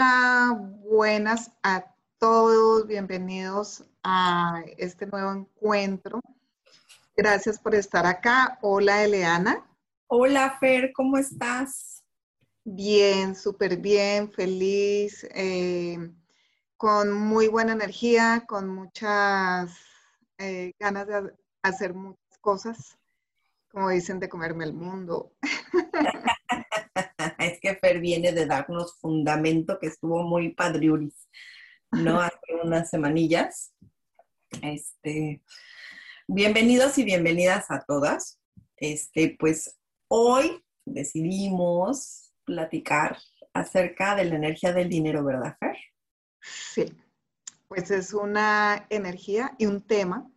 Hola, buenas a todos, bienvenidos a este nuevo encuentro. Gracias por estar acá. Hola, Eleana. Hola, Fer, ¿cómo estás? Bien, súper bien, feliz, eh, con muy buena energía, con muchas eh, ganas de hacer muchas cosas, como dicen, de comerme el mundo. es que Fer viene de darnos fundamento que estuvo muy padriuris, ¿no? Hace unas semanillas. Este, bienvenidos y bienvenidas a todas. Este, pues hoy decidimos platicar acerca de la energía del dinero, ¿verdad, Fer? Sí, pues es una energía y un tema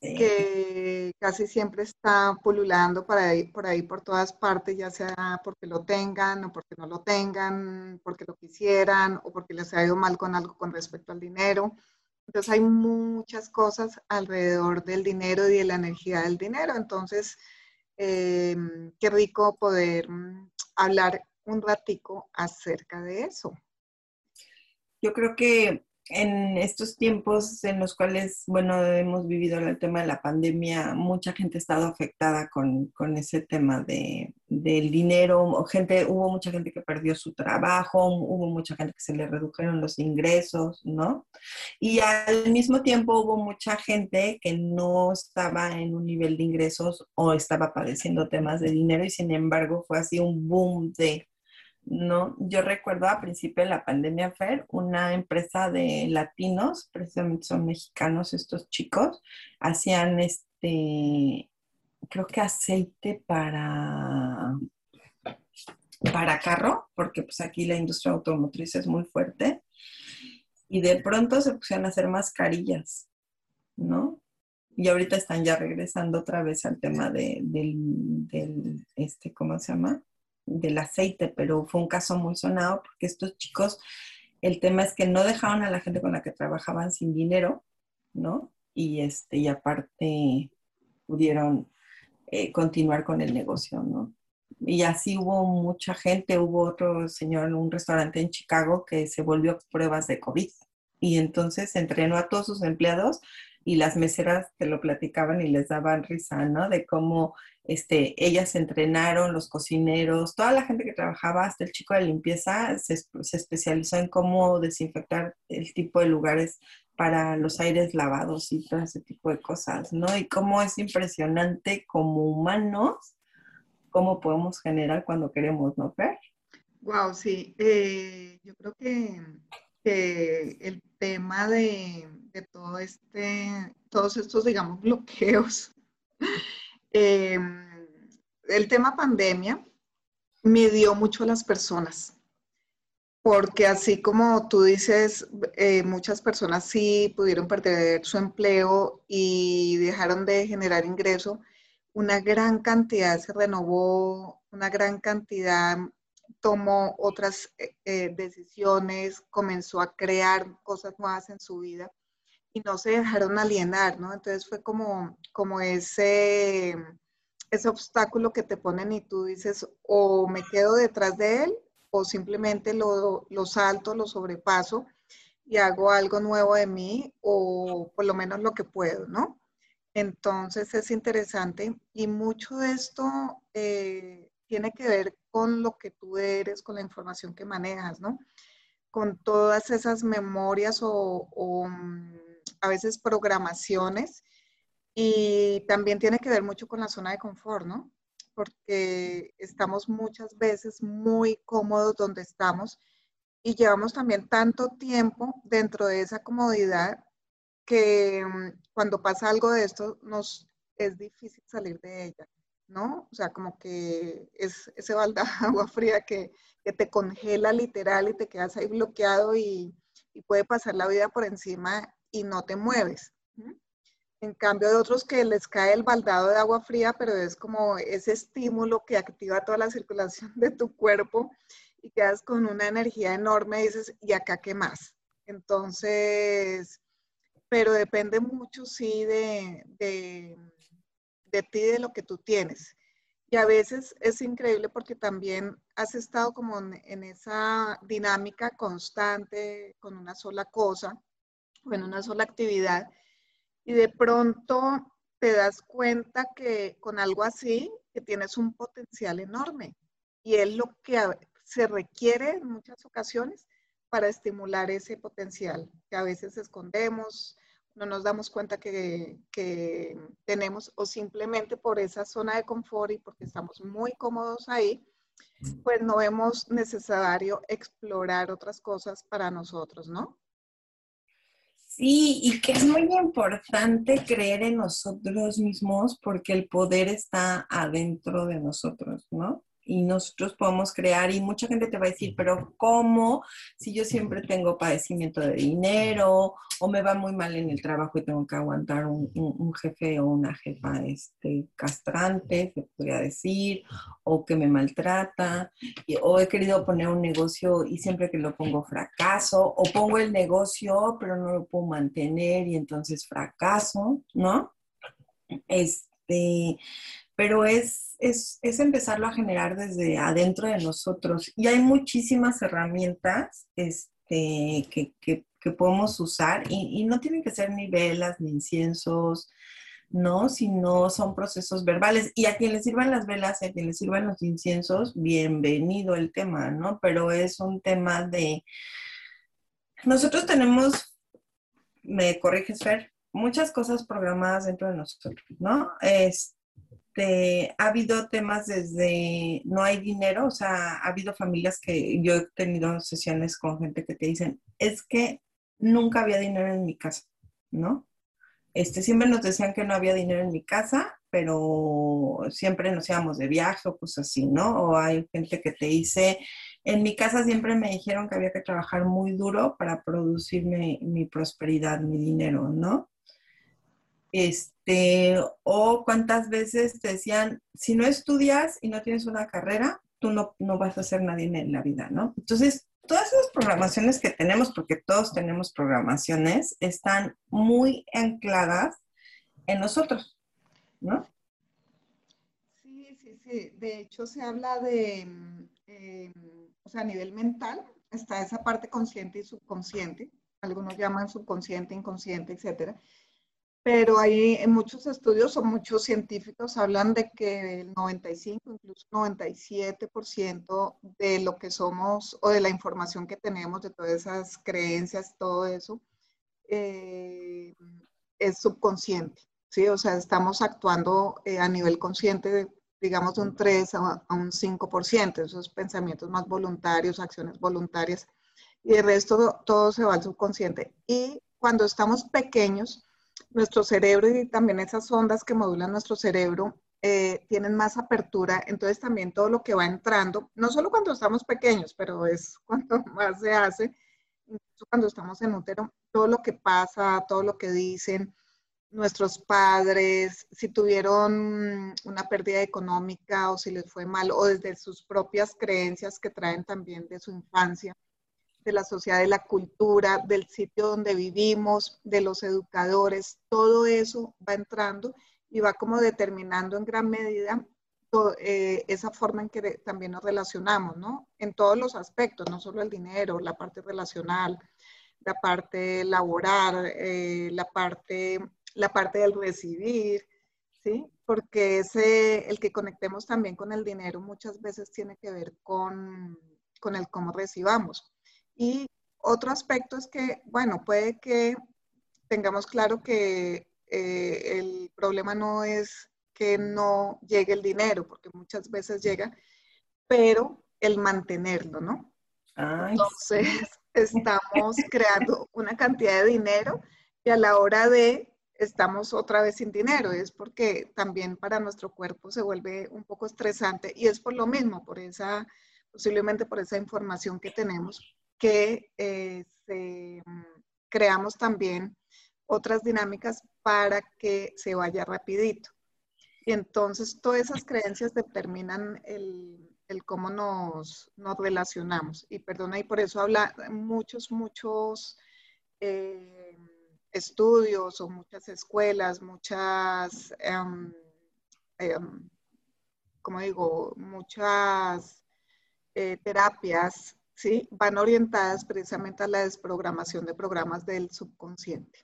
que casi siempre está pululando por ahí, por ahí, por todas partes, ya sea porque lo tengan o porque no lo tengan, porque lo quisieran o porque les ha ido mal con algo con respecto al dinero. Entonces hay muchas cosas alrededor del dinero y de la energía del dinero. Entonces, eh, qué rico poder mm, hablar un ratico acerca de eso. Yo creo que en estos tiempos en los cuales, bueno, hemos vivido el tema de la pandemia, mucha gente ha estado afectada con, ese tema de, del dinero, gente, hubo mucha gente que perdió su trabajo, hubo mucha gente que se le redujeron los ingresos, ¿no? Y al mismo tiempo hubo mucha gente que no estaba en un nivel de ingresos o estaba padeciendo temas de dinero y sin embargo fue así un boom de no, yo recuerdo a principio de la pandemia, Fer, una empresa de latinos, precisamente son mexicanos estos chicos, hacían este, creo que aceite para, para carro, porque pues aquí la industria automotriz es muy fuerte, y de pronto se pusieron a hacer mascarillas, ¿no? Y ahorita están ya regresando otra vez al tema de, del, del, este, ¿cómo se llama? Del aceite, pero fue un caso muy sonado porque estos chicos, el tema es que no dejaban a la gente con la que trabajaban sin dinero, ¿no? Y, este, y aparte pudieron eh, continuar con el negocio, ¿no? Y así hubo mucha gente, hubo otro señor en un restaurante en Chicago que se volvió pruebas de COVID. Y entonces entrenó a todos sus empleados y las meseras te lo platicaban y les daban risa, ¿no? De cómo este, ellas entrenaron, los cocineros, toda la gente que trabajaba, hasta el chico de limpieza, se, especializó en cómo desinfectar el tipo de lugares para los aires lavados y todo ese tipo de cosas, ¿no? Y cómo es impresionante como humanos, cómo podemos generar cuando queremos, ¿no, Fer? Wow, sí. Eh, yo creo que, el tema de, todo este, todos estos, digamos, bloqueos. Em, el tema pandemia midió mucho a las personas, porque así como tú dices, eh, muchas personas sí pudieron perder su empleo y dejaron de generar ingreso, una gran cantidad se renovó, una gran cantidad tomó otras eh, eh, decisiones, comenzó a crear cosas nuevas en su vida y no se dejaron alienar, ¿no? Entonces fue como, como ese, ese obstáculo que te ponen y tú dices, o me quedo detrás de él, o simplemente lo, lo salto, lo sobrepaso y hago algo nuevo de mí, o por lo menos lo que puedo, ¿no? Entonces es interesante y mucho de esto eh, tiene que ver con lo que tú eres, con la información que manejas, ¿no? Con todas esas memorias o, mm, a veces programaciones Y también tiene que ver mucho con la zona de confort, ¿no? Porque estamos muchas veces muy cómodos donde estamos y llevamos también tanto tiempo dentro de esa comodidad que mm, cuando pasa algo de esto nos es difícil salir de ella, ¿no? O sea, como que es ese balde de agua fría que, que, te congela literal y te quedas ahí bloqueado y, y, puede pasar la vida por encima y no te mueves. En cambio de otros que les cae el baldado de agua fría, pero es como ese estímulo que activa toda la circulación de tu cuerpo y quedas con una energía enorme y dices, ¿y acá qué más? Entonces, pero depende mucho, sí, de, de, de ti, de lo que tú tienes. Y a veces es increíble porque también has estado como en, esa dinámica constante con una sola cosa o en una sola actividad y de pronto te das cuenta que con algo así, que tienes un potencial enorme y es lo que se requiere en muchas ocasiones para estimular ese potencial que a veces escondemos, no nos damos cuenta que, que, tenemos o simplemente por esa zona de confort y porque estamos muy cómodos ahí, pues no vemos necesario explorar otras cosas para nosotros, ¿no? Sí, y que es muy importante creer en nosotros mismos porque el poder está adentro de nosotros, ¿no? Y nosotros podemos crear y mucha gente te va a decir, pero ¿cómo? Si yo siempre tengo padecimiento de dinero o me va muy mal en el trabajo y tengo que aguantar un, jefe o una jefa este, castrante, se podría decir, o que me maltrata, o he querido poner un negocio y siempre que lo pongo fracaso, o pongo el negocio pero no lo puedo mantener y entonces fracaso, ¿no? Este, pero es, es, empezarlo a generar desde adentro de nosotros. Y hay muchísimas herramientas este, que, podemos usar y, no tienen que ser ni velas ni inciensos, ¿no? Sino son procesos verbales. Y a quien le sirvan las velas y a quien le sirvan los inciensos, bienvenido el tema, ¿no? Pero es un tema de... Nosotros tenemos, me corriges, Fer, muchas cosas programadas dentro de nosotros, ¿no? Este, este, ha habido temas desde no hay dinero, o sea, ha habido familias que yo he tenido sesiones con gente que te dicen, es que nunca había dinero en mi casa, ¿no? Este, siempre nos decían que no había dinero en mi casa, pero siempre nos íbamos de viaje o cosas así, ¿no? O hay gente que te dice, en mi casa siempre me dijeron que había que trabajar muy duro para producirme mi prosperidad, mi dinero, ¿no? Este, o cuántas veces te decían, si no estudias y no tienes una carrera, tú no, no vas a ser nadie en la vida, ¿no? Entonces, todas esas programaciones que tenemos, porque todos tenemos programaciones, están muy ancladas en nosotros, ¿no? Sí, sí, sí. De hecho, se habla de, em, o sea, a nivel mental, está esa parte consciente y subconsciente. Algunos llaman subconsciente, inconsciente, etcétera pero hay en muchos estudios o muchos científicos hablan de que el 95, incluso 97% de lo que somos o de la información que tenemos, de todas esas creencias, todo eso, eh, es subconsciente, ¿sí? O sea, estamos actuando eh, a nivel consciente, digamos, de un 3 a, un 5%, esos pensamientos más voluntarios, acciones voluntarias, y el resto todo se va al subconsciente. Y cuando estamos pequeños, nuestro cerebro y también esas ondas que modulan nuestro cerebro eh, tienen más apertura, entonces también todo lo que va entrando, no solo cuando estamos pequeños, pero es cuando más se hace, cuando estamos en útero, todo lo que pasa, todo lo que dicen nuestros padres, si tuvieron una pérdida económica o si les fue mal, o desde sus propias creencias que traen también de su infancia de la sociedad, de la cultura, del sitio donde vivimos, de los educadores, todo eso va entrando y va como determinando en gran medida eh, esa forma en que también nos relacionamos, ¿no? En todos los aspectos, no solo el dinero, la parte relacional, la parte laboral, eh, la, parte, la parte del recibir, ¿sí? Porque ese, el que conectemos también con el dinero muchas veces tiene que ver con, con el cómo recibamos. Y otro aspecto es que, bueno, puede que tengamos claro que eh, el problema no es que no llegue el dinero, porque muchas veces llega, pero el mantenerlo, ¿no? Entonces, estamos creando una cantidad de dinero y a la hora de estamos otra vez sin dinero. Es porque también para nuestro cuerpo se vuelve un poco estresante y es por lo mismo, por esa, posiblemente por esa información que tenemos, que eh, mm, creamos también otras dinámicas para que se vaya rapidito. Y entonces todas esas creencias determinan el, cómo nos, relacionamos. Y perdona, y por eso habla muchos, muchos eh, estudios o muchas escuelas, muchas, em, em, como digo, muchas eh, terapias, ¿sí? Van orientadas precisamente a la desprogramación de programas del subconsciente.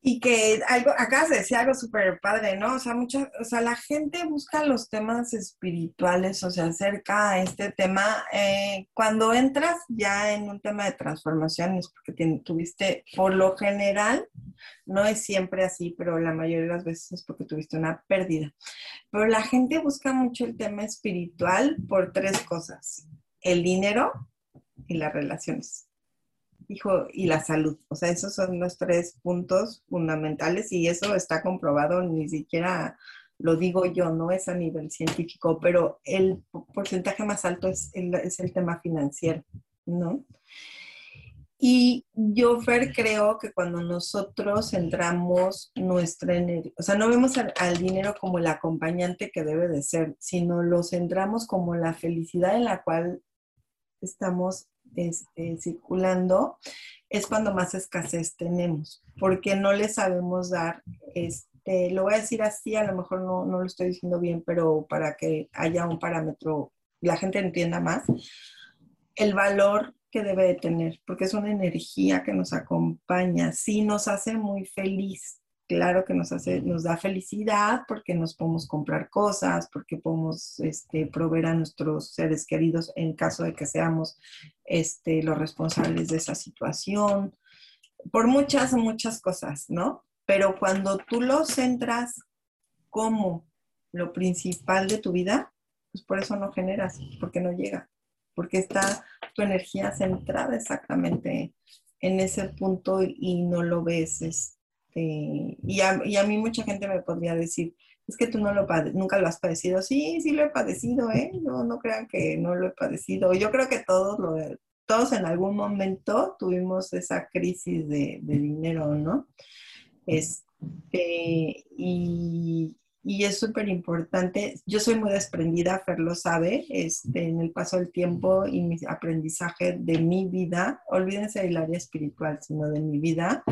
Y que algo, acá se decía algo súper padre, ¿no? O sea, mucha, o sea, la gente busca los temas espirituales o se acerca a este tema. Eh, cuando entras ya en un tema de transformaciones, porque tuviste, por lo general, no es siempre así, pero la mayoría de las veces es porque tuviste una pérdida. Pero la gente busca mucho el tema espiritual por tres cosas, el dinero y las relaciones hijo, y la salud. O sea, esos son los tres puntos fundamentales y eso está comprobado, ni siquiera lo digo yo, no es a nivel científico, pero el porcentaje más alto es el, es el tema financiero, ¿no? Y yo, Fer, creo que cuando nosotros centramos nuestra energía, o sea, no vemos al, dinero como el acompañante que debe de ser, sino lo centramos como la felicidad en la cual estamos este, circulando, es cuando más escasez tenemos, porque no le sabemos dar, este, lo voy a decir así, a lo mejor no, no lo estoy diciendo bien, pero para que haya un parámetro, la gente entienda más, el valor que debe de tener, porque es una energía que nos acompaña, sí nos hace muy feliz, claro que nos hace, nos da felicidad porque nos podemos comprar cosas, porque podemos este, proveer a nuestros seres queridos en caso de que seamos este, los responsables de esa situación, por muchas, muchas cosas, ¿no? Pero cuando tú lo centras como lo principal de tu vida, pues por eso no generas, porque no llega, porque está tu energía centrada exactamente en ese punto y no lo ves. Este, este, y, a, mí mucha gente me podría decir, es que tú no lo nunca lo has padecido. Sí, sí lo he padecido, ¿eh? No, no crean que no lo he padecido. Yo creo que todos, lo, todos en algún momento tuvimos esa crisis de, dinero, ¿no? Este, y, y es súper importante. Yo soy muy desprendida, Fer lo sabe, este, en el paso del tiempo y mi aprendizaje de mi vida, olvídense del área espiritual, sino de mi vida,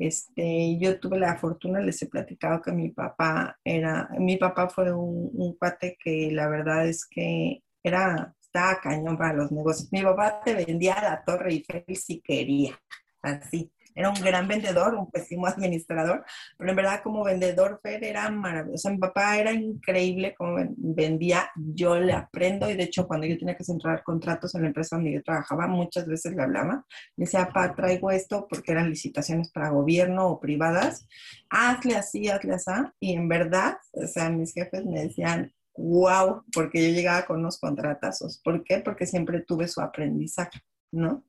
este, yo tuve la fortuna, les he platicado que mi papá era, mi papá fue un, un cuate que la verdad es que era, estaba cañón para los negocios. Mi papá te vendía la Torre Eiffel si quería, así era un gran vendedor, un pésimo administrador, pero en verdad como vendedor Fer era maravilloso. Mi papá era increíble como vendía, yo le aprendo y de hecho cuando yo tenía que centrar contratos en la empresa donde yo trabajaba, muchas veces le hablaba, le decía, papá, traigo esto porque eran licitaciones para gobierno o privadas, hazle así, hazle así, y en verdad, o sea, mis jefes me decían, wow, porque yo llegaba con unos contratazos. ¿Por qué? Porque siempre tuve su aprendizaje, ¿no?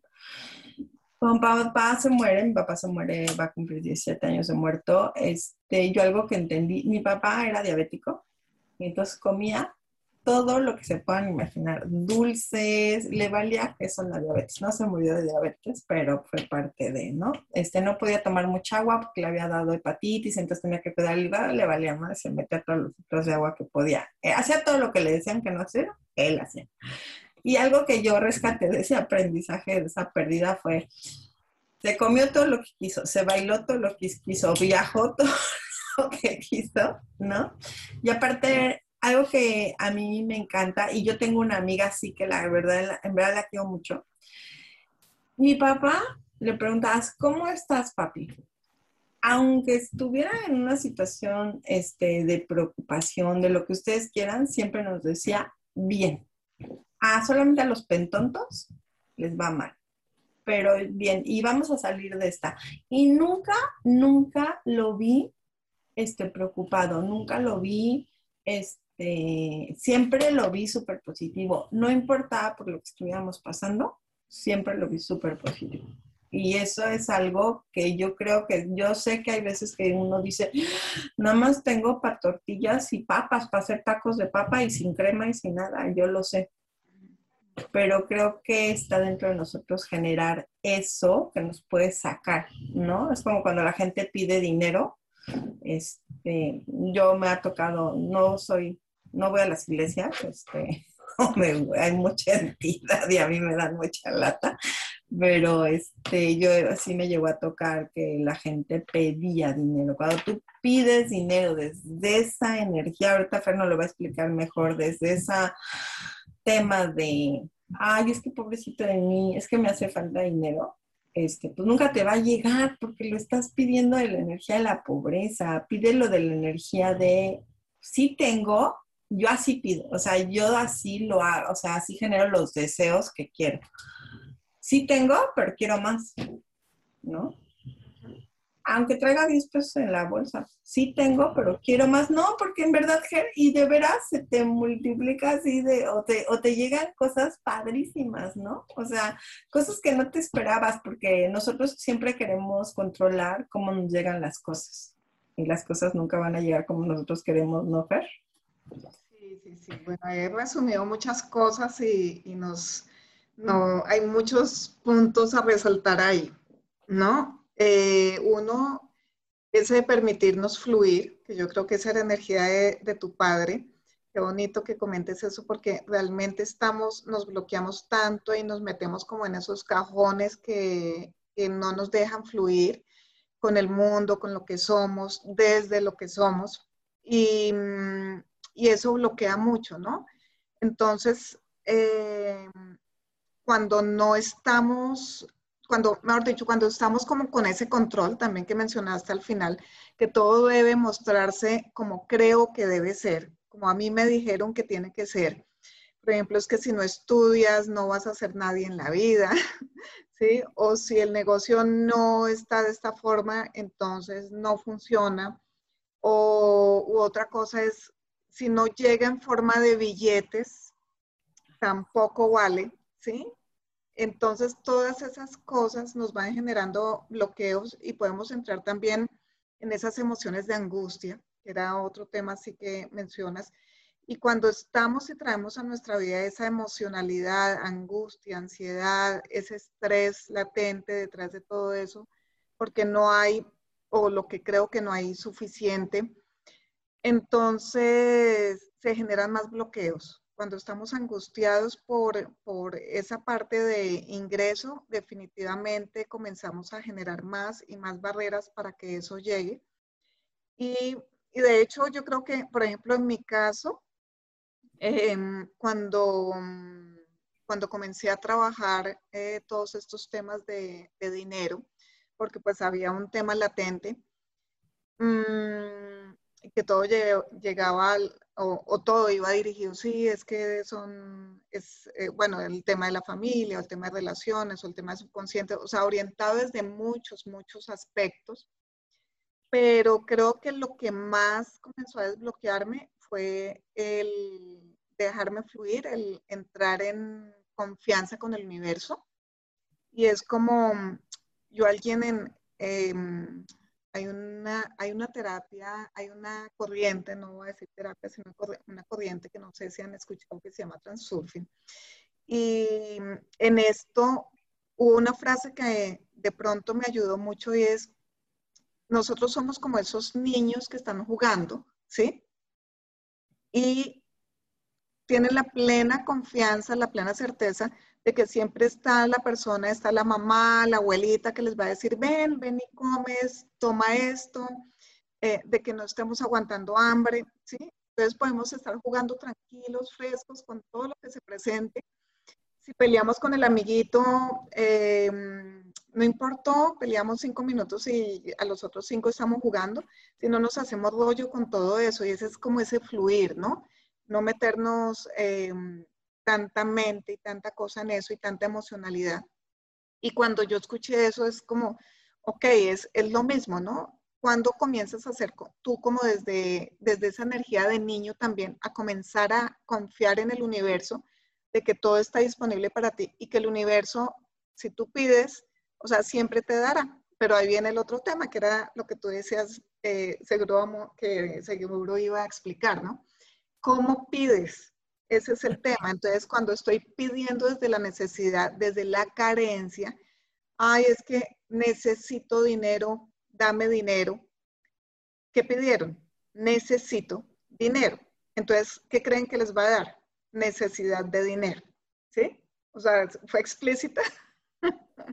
Cuando papá se muere, mi papá se muere, va a cumplir 17 años de muerto, este, yo algo que entendí, mi papá era diabético, y entonces comía todo lo que se puedan imaginar, dulces, le valía eso la diabetes, no se murió de diabetes, pero fue parte de, ¿no? Este, no podía tomar mucha agua porque le había dado hepatitis, entonces tenía que cuidar el hígado, le valía más, se metía todos los litros de agua que podía, eh, hacía todo lo que le decían que no hacía, él hacía. Y algo que yo rescaté de ese aprendizaje, de esa pérdida, fue, se comió todo lo que quiso, se bailó todo lo que quiso, viajó todo lo que quiso, ¿no? Y aparte, algo que a mí me encanta, y yo tengo una amiga así que la verdad, en verdad la quiero mucho. Mi papá le preguntas, ¿cómo estás, papi? Aunque estuviera en una situación este, de preocupación, de lo que ustedes quieran, siempre nos decía, bien a solamente a los pentontos les va mal. Pero bien, y vamos a salir de esta. Y nunca, nunca lo vi este, preocupado, nunca lo vi, este, siempre lo vi súper positivo. No importaba por lo que estuviéramos pasando, siempre lo vi súper positivo. Y eso es algo que yo creo que, yo sé que hay veces que uno dice, nada más tengo para tortillas y papas, para hacer tacos de papa y sin crema y sin nada, yo lo sé. Pero creo que está dentro de nosotros generar eso que nos puede sacar, ¿no? Es como cuando la gente pide dinero. Este, yo me ha tocado, no soy, no voy a las iglesias, este, hay mucha entidad y a mí me dan mucha lata, pero este, yo así me llegó a tocar que la gente pedía dinero. Cuando tú pides dinero desde esa energía, ahorita Fer lo va a explicar mejor, desde ese tema de, ay, es que pobrecito de mí, es que me hace falta dinero, este, pues nunca te va a llegar porque lo estás pidiendo de la energía de la pobreza, pídelo de la energía de, sí tengo, yo así pido, o sea, yo así lo hago, o sea, así genero los deseos que quiero sí tengo, pero quiero más, ¿no? Aunque traiga 10 pesos en la bolsa, sí tengo, pero quiero más, no, porque en verdad, y de veras se te multiplica así de, o te, o te llegan cosas padrísimas, ¿no? O sea, cosas que no te esperabas, porque nosotros siempre queremos controlar cómo nos llegan las cosas, y las cosas nunca van a llegar como nosotros queremos, ¿no, Fer? Sí, sí, sí. Bueno, he resumido muchas cosas y, y nos no, hay muchos puntos a resaltar ahí, ¿no? Eh, uno, ese de permitirnos fluir, que yo creo que esa era energía de, tu padre. Qué bonito que comentes eso porque realmente estamos, nos bloqueamos tanto y nos metemos como en esos cajones que, que no nos dejan fluir con el mundo, con lo que somos, desde lo que somos. Y, y eso bloquea mucho, ¿no? Entonces, eh, cuando no estamos, cuando, mejor dicho, cuando estamos como con ese control también que mencionaste al final, que todo debe mostrarse como creo que debe ser, como a mí me dijeron que tiene que ser. Por ejemplo, es que si no estudias no vas a ser nadie en la vida, ¿sí? O si el negocio no está de esta forma, entonces no funciona. O otra cosa es, si no llega en forma de billetes, tampoco vale, ¿sí? Entonces, todas esas cosas nos van generando bloqueos y podemos entrar también en esas emociones de angustia, que era otro tema así que mencionas. Y cuando estamos y traemos a nuestra vida esa emocionalidad, angustia, ansiedad, ese estrés latente detrás de todo eso, porque no hay, o lo que creo que no hay suficiente, entonces se generan más bloqueos cuando estamos angustiados por, por esa parte de ingreso, definitivamente comenzamos a generar más y más barreras para que eso llegue. Y, de hecho, yo creo que, por ejemplo, en mi caso, em, cuando, cuando comencé a trabajar eh, todos estos temas de, dinero, porque pues había un tema latente, mmm, que todo llegaba o, todo iba dirigido, sí, es que son, es, eh, bueno, el tema de la familia, o el tema de relaciones, o el tema de subconsciente, o sea, orientado desde muchos, muchos aspectos. Pero creo que lo que más comenzó a desbloquearme fue el dejarme fluir, el entrar en confianza con el universo. Y es como yo alguien en, em, hay una, hay una terapia, hay una corriente, no voy a decir terapia, sino una corriente que no sé si han escuchado que se llama transurfing. Y en esto hubo una frase que de pronto me ayudó mucho y es, nosotros somos como esos niños que están jugando, ¿sí? Y tienen la plena confianza, la plena certeza de que siempre está la persona, está la mamá, la abuelita que les va a decir, ven, ven y comes, toma esto, eh, de que no estemos aguantando hambre, ¿sí? Entonces podemos estar jugando tranquilos, frescos, con todo lo que se presente. Si peleamos con el amiguito, em, no importó, peleamos cinco minutos y a los otros cinco estamos jugando, si no nos hacemos rollo con todo eso y ese es como ese fluir, ¿no? No meternos em, tanta mente y tanta cosa en eso y tanta emocionalidad. Y cuando yo escuché eso es como, ok, es, es lo mismo, ¿no? cuando comienzas a hacer tú como desde, desde esa energía de niño también, a comenzar a confiar en el universo, de que todo está disponible para ti y que el universo, si tú pides, o sea, siempre te dará. Pero ahí viene el otro tema, que era lo que tú decías, eh, seguro que seguro iba a explicar, ¿no? ¿Cómo pides? Ese es el tema. Entonces, cuando estoy pidiendo desde la necesidad, desde la carencia, ay, es que necesito dinero, dame dinero. ¿Qué pidieron? Necesito dinero. Entonces, ¿qué creen que les va a dar? Necesidad de dinero. ¿Sí? O sea, fue explícita.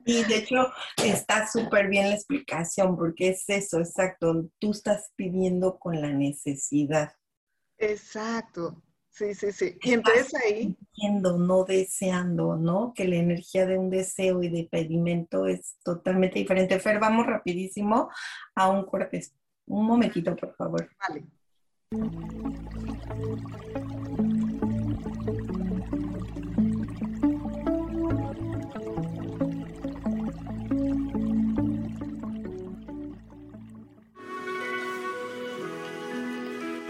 Y de hecho está súper bien la explicación, porque es eso, exacto. Tú estás pidiendo con la necesidad. Exacto. Sí, sí, sí. Y entonces ahí... Pidiendo, no deseando, ¿no? Que la energía de un deseo y de pedimento es totalmente diferente. Fer, vamos rapidísimo a un corte. Un momentito, por favor. Vale.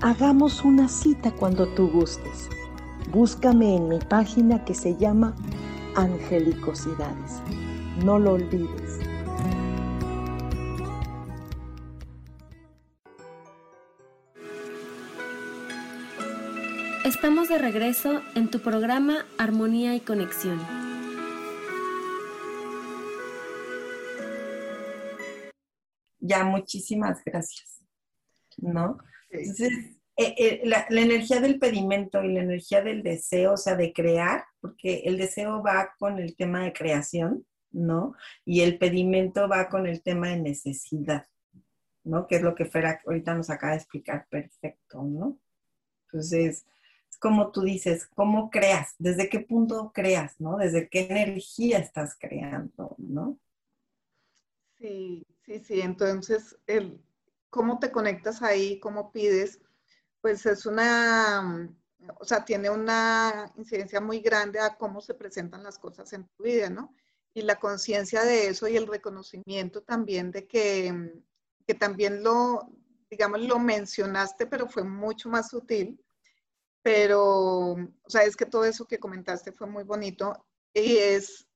Hagamos una cita cuando tú gustes. Búscame en mi página que se llama Angelicosidades. No lo olvides. Estamos de regreso en tu programa Armonía y Conexión. Ya, muchísimas gracias. ¿No? Entonces, eh, eh, la, energía del pedimento y la energía del deseo, o sea, de crear, porque el deseo va con el tema de creación, ¿no? Y el pedimento va con el tema de necesidad, ¿no? Que es lo que Fera ahorita nos acaba de explicar perfecto, ¿no? Entonces, es como tú dices, ¿cómo creas? ¿Desde qué punto creas, ¿no? ¿Desde qué energía estás creando, ¿no? Sí, sí, sí. Entonces, el, ¿cómo te conectas ahí? ¿Cómo pides? pues es una, o sea, tiene una incidencia muy grande a cómo se presentan las cosas en tu vida, ¿no? Y la conciencia de eso y el reconocimiento también de que, que también lo, digamos, lo mencionaste, pero fue mucho más sutil. Pero, o sea, es que todo eso que comentaste fue muy bonito y es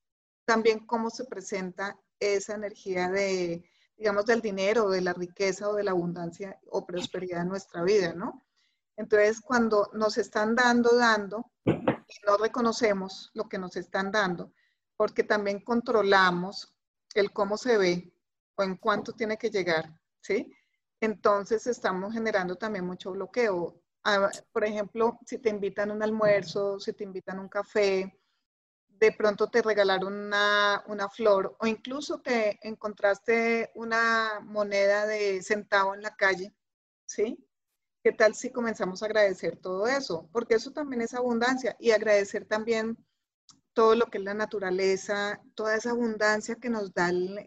también cómo se presenta esa energía de, digamos, del dinero, de la riqueza o de la abundancia o prosperidad en nuestra vida, ¿no? Entonces, cuando nos están dando, dando, y no reconocemos lo que nos están dando, porque también controlamos el cómo se ve o en cuánto tiene que llegar, ¿sí? Entonces estamos generando también mucho bloqueo. Ah, por ejemplo, si te invitan a un almuerzo, si te invitan a un café, de pronto te regalaron una, una, flor o incluso te encontraste una moneda de centavo en la calle, ¿sí? ¿Qué tal si comenzamos a agradecer todo eso? Porque eso también es abundancia y agradecer también todo lo que es la naturaleza, toda esa abundancia que nos da el,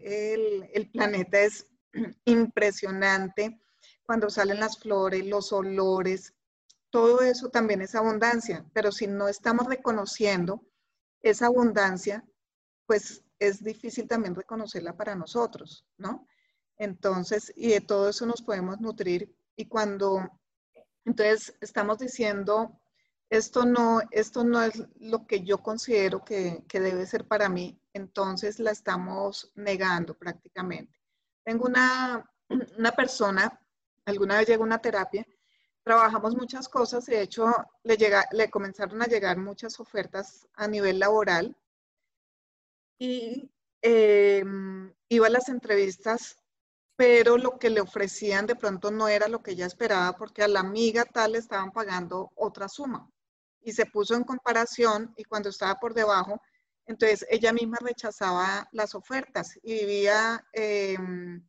el, planeta es impresionante. Cuando salen las flores, los olores, todo eso también es abundancia, pero si no estamos reconociendo esa abundancia, pues es difícil también reconocerla para nosotros, ¿no? Entonces, y de todo eso nos podemos nutrir. Y cuando, entonces, estamos diciendo, esto no, esto no es lo que yo considero que, debe ser para mí, entonces la estamos negando prácticamente. Tengo una, una persona, alguna vez llegó a una terapia, trabajamos muchas cosas, de hecho le, llega, le comenzaron a llegar muchas ofertas a nivel laboral. Y em, iba a las entrevistas, pero lo que le ofrecían de pronto no era lo que ella esperaba porque a la amiga tal le estaban pagando otra suma. Y se puso en comparación y cuando estaba por debajo, entonces ella misma rechazaba las ofertas y vivía em,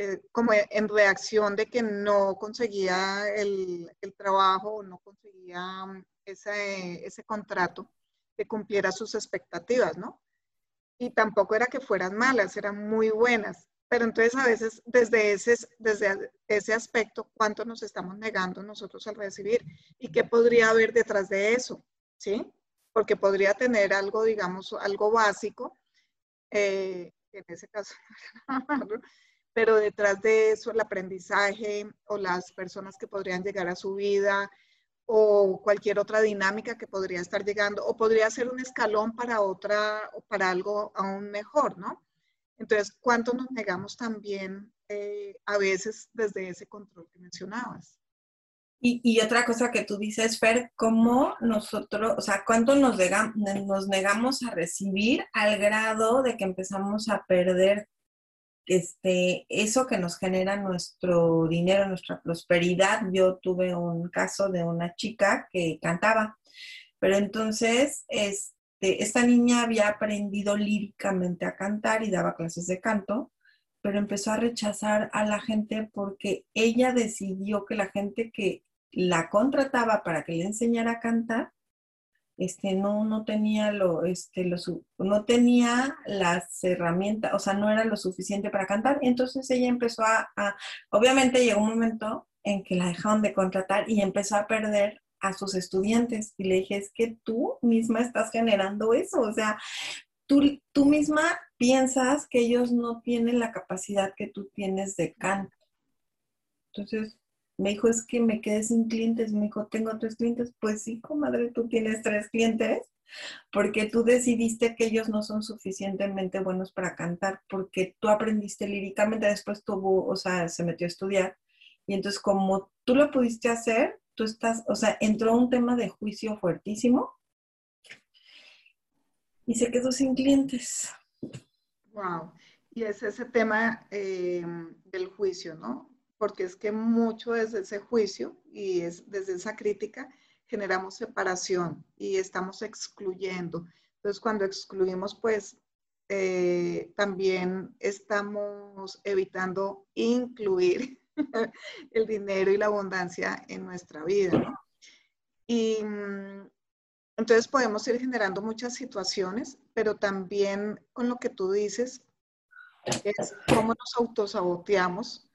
eh, como en reacción de que no conseguía el, el trabajo o no conseguía mm, ese, ese contrato que cumpliera sus expectativas, ¿no? Y tampoco era que fueran malas, eran muy buenas. Pero entonces a veces desde ese, desde ese aspecto, ¿cuánto nos estamos negando nosotros al recibir? ¿Y qué podría haber detrás de eso? ¿Sí? Porque podría tener algo, digamos, algo básico, eh, en ese caso, pero detrás de eso el aprendizaje o las personas que podrían llegar a su vida o cualquier otra dinámica que podría estar llegando o podría ser un escalón para otra o para algo aún mejor, ¿no? Entonces, ¿cuánto nos negamos también eh, a veces desde ese control que mencionabas? Y, otra cosa que tú dices, Fer, ¿cómo nosotros, o sea, cuánto nos, nos negamos a recibir al grado de que empezamos a perder este, eso que nos genera nuestro dinero, nuestra prosperidad? Yo tuve un caso de una chica que cantaba, pero entonces, es, este, esta niña había aprendido líricamente a cantar y daba clases de canto, pero empezó a rechazar a la gente porque ella decidió que la gente que la contrataba para que le enseñara a cantar, este, no, no tenía lo, este, lo, no tenía las herramientas, o sea, no era lo suficiente para cantar. Entonces ella empezó a, a, obviamente llegó un momento en que la dejaron de contratar y empezó a perder a sus estudiantes y le dije, es que tú misma estás generando eso, o sea, tú, tú misma piensas que ellos no tienen la capacidad que tú tienes de canto. Entonces, me dijo, es que me quedé sin clientes. Me dijo, tengo tres clientes. Pues sí, comadre, tú tienes tres clientes porque tú decidiste que ellos no son suficientemente buenos para cantar, porque tú aprendiste líricamente, después tuvo, o sea, se metió a estudiar. Y entonces, como tú lo pudiste hacer, tú estás, o sea, entró un tema de juicio fuertísimo y se quedó sin clientes. Wow. Y es ese tema eh, del juicio, ¿no? Porque es que mucho desde ese juicio y es desde esa crítica generamos separación y estamos excluyendo. Entonces, cuando excluimos, pues eh, también estamos evitando incluir el dinero y la abundancia en nuestra vida, ¿no? Y mm, entonces podemos ir generando muchas situaciones, pero también con lo que tú dices, es cómo nos autosaboteamos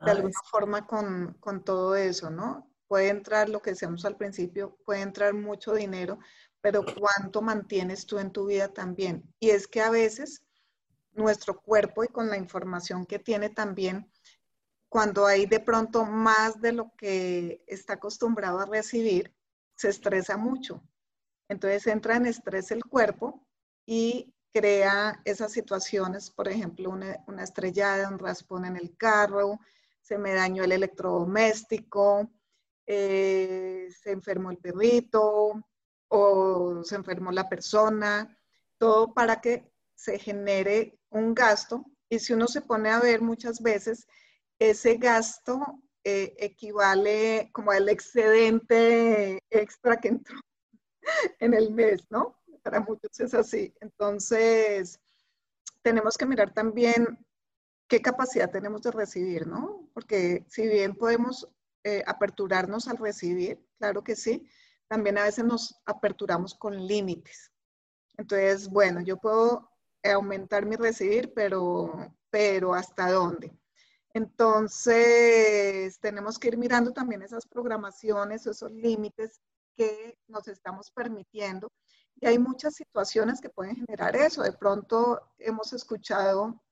de alguna forma con, con todo eso, ¿no? Puede entrar lo que decíamos al principio, puede entrar mucho dinero, pero ¿cuánto mantienes tú en tu vida también? Y es que a veces nuestro cuerpo y con la información que tiene también, cuando hay de pronto más de lo que está acostumbrado a recibir, se estresa mucho. Entonces entra en estrés el cuerpo y crea esas situaciones, por ejemplo, una, estrellada, un raspón en el carro, se me dañó el electrodoméstico, eh, se enfermó el perrito o se enfermó la persona, todo para que se genere un gasto. Y si uno se pone a ver muchas veces, ese gasto eh, equivale como al excedente extra que entró en el mes, ¿no? para muchos es así. Entonces, tenemos que mirar también qué capacidad tenemos de recibir, ¿no? Porque si bien podemos eh, aperturarnos al recibir, claro que sí, también a veces nos aperturamos con límites. Entonces, bueno, yo puedo aumentar mi recibir, pero, pero ¿hasta dónde? Entonces, tenemos que ir mirando también esas programaciones, esos límites que nos estamos permitiendo. Y hay muchas situaciones que pueden generar eso. De pronto hemos escuchado,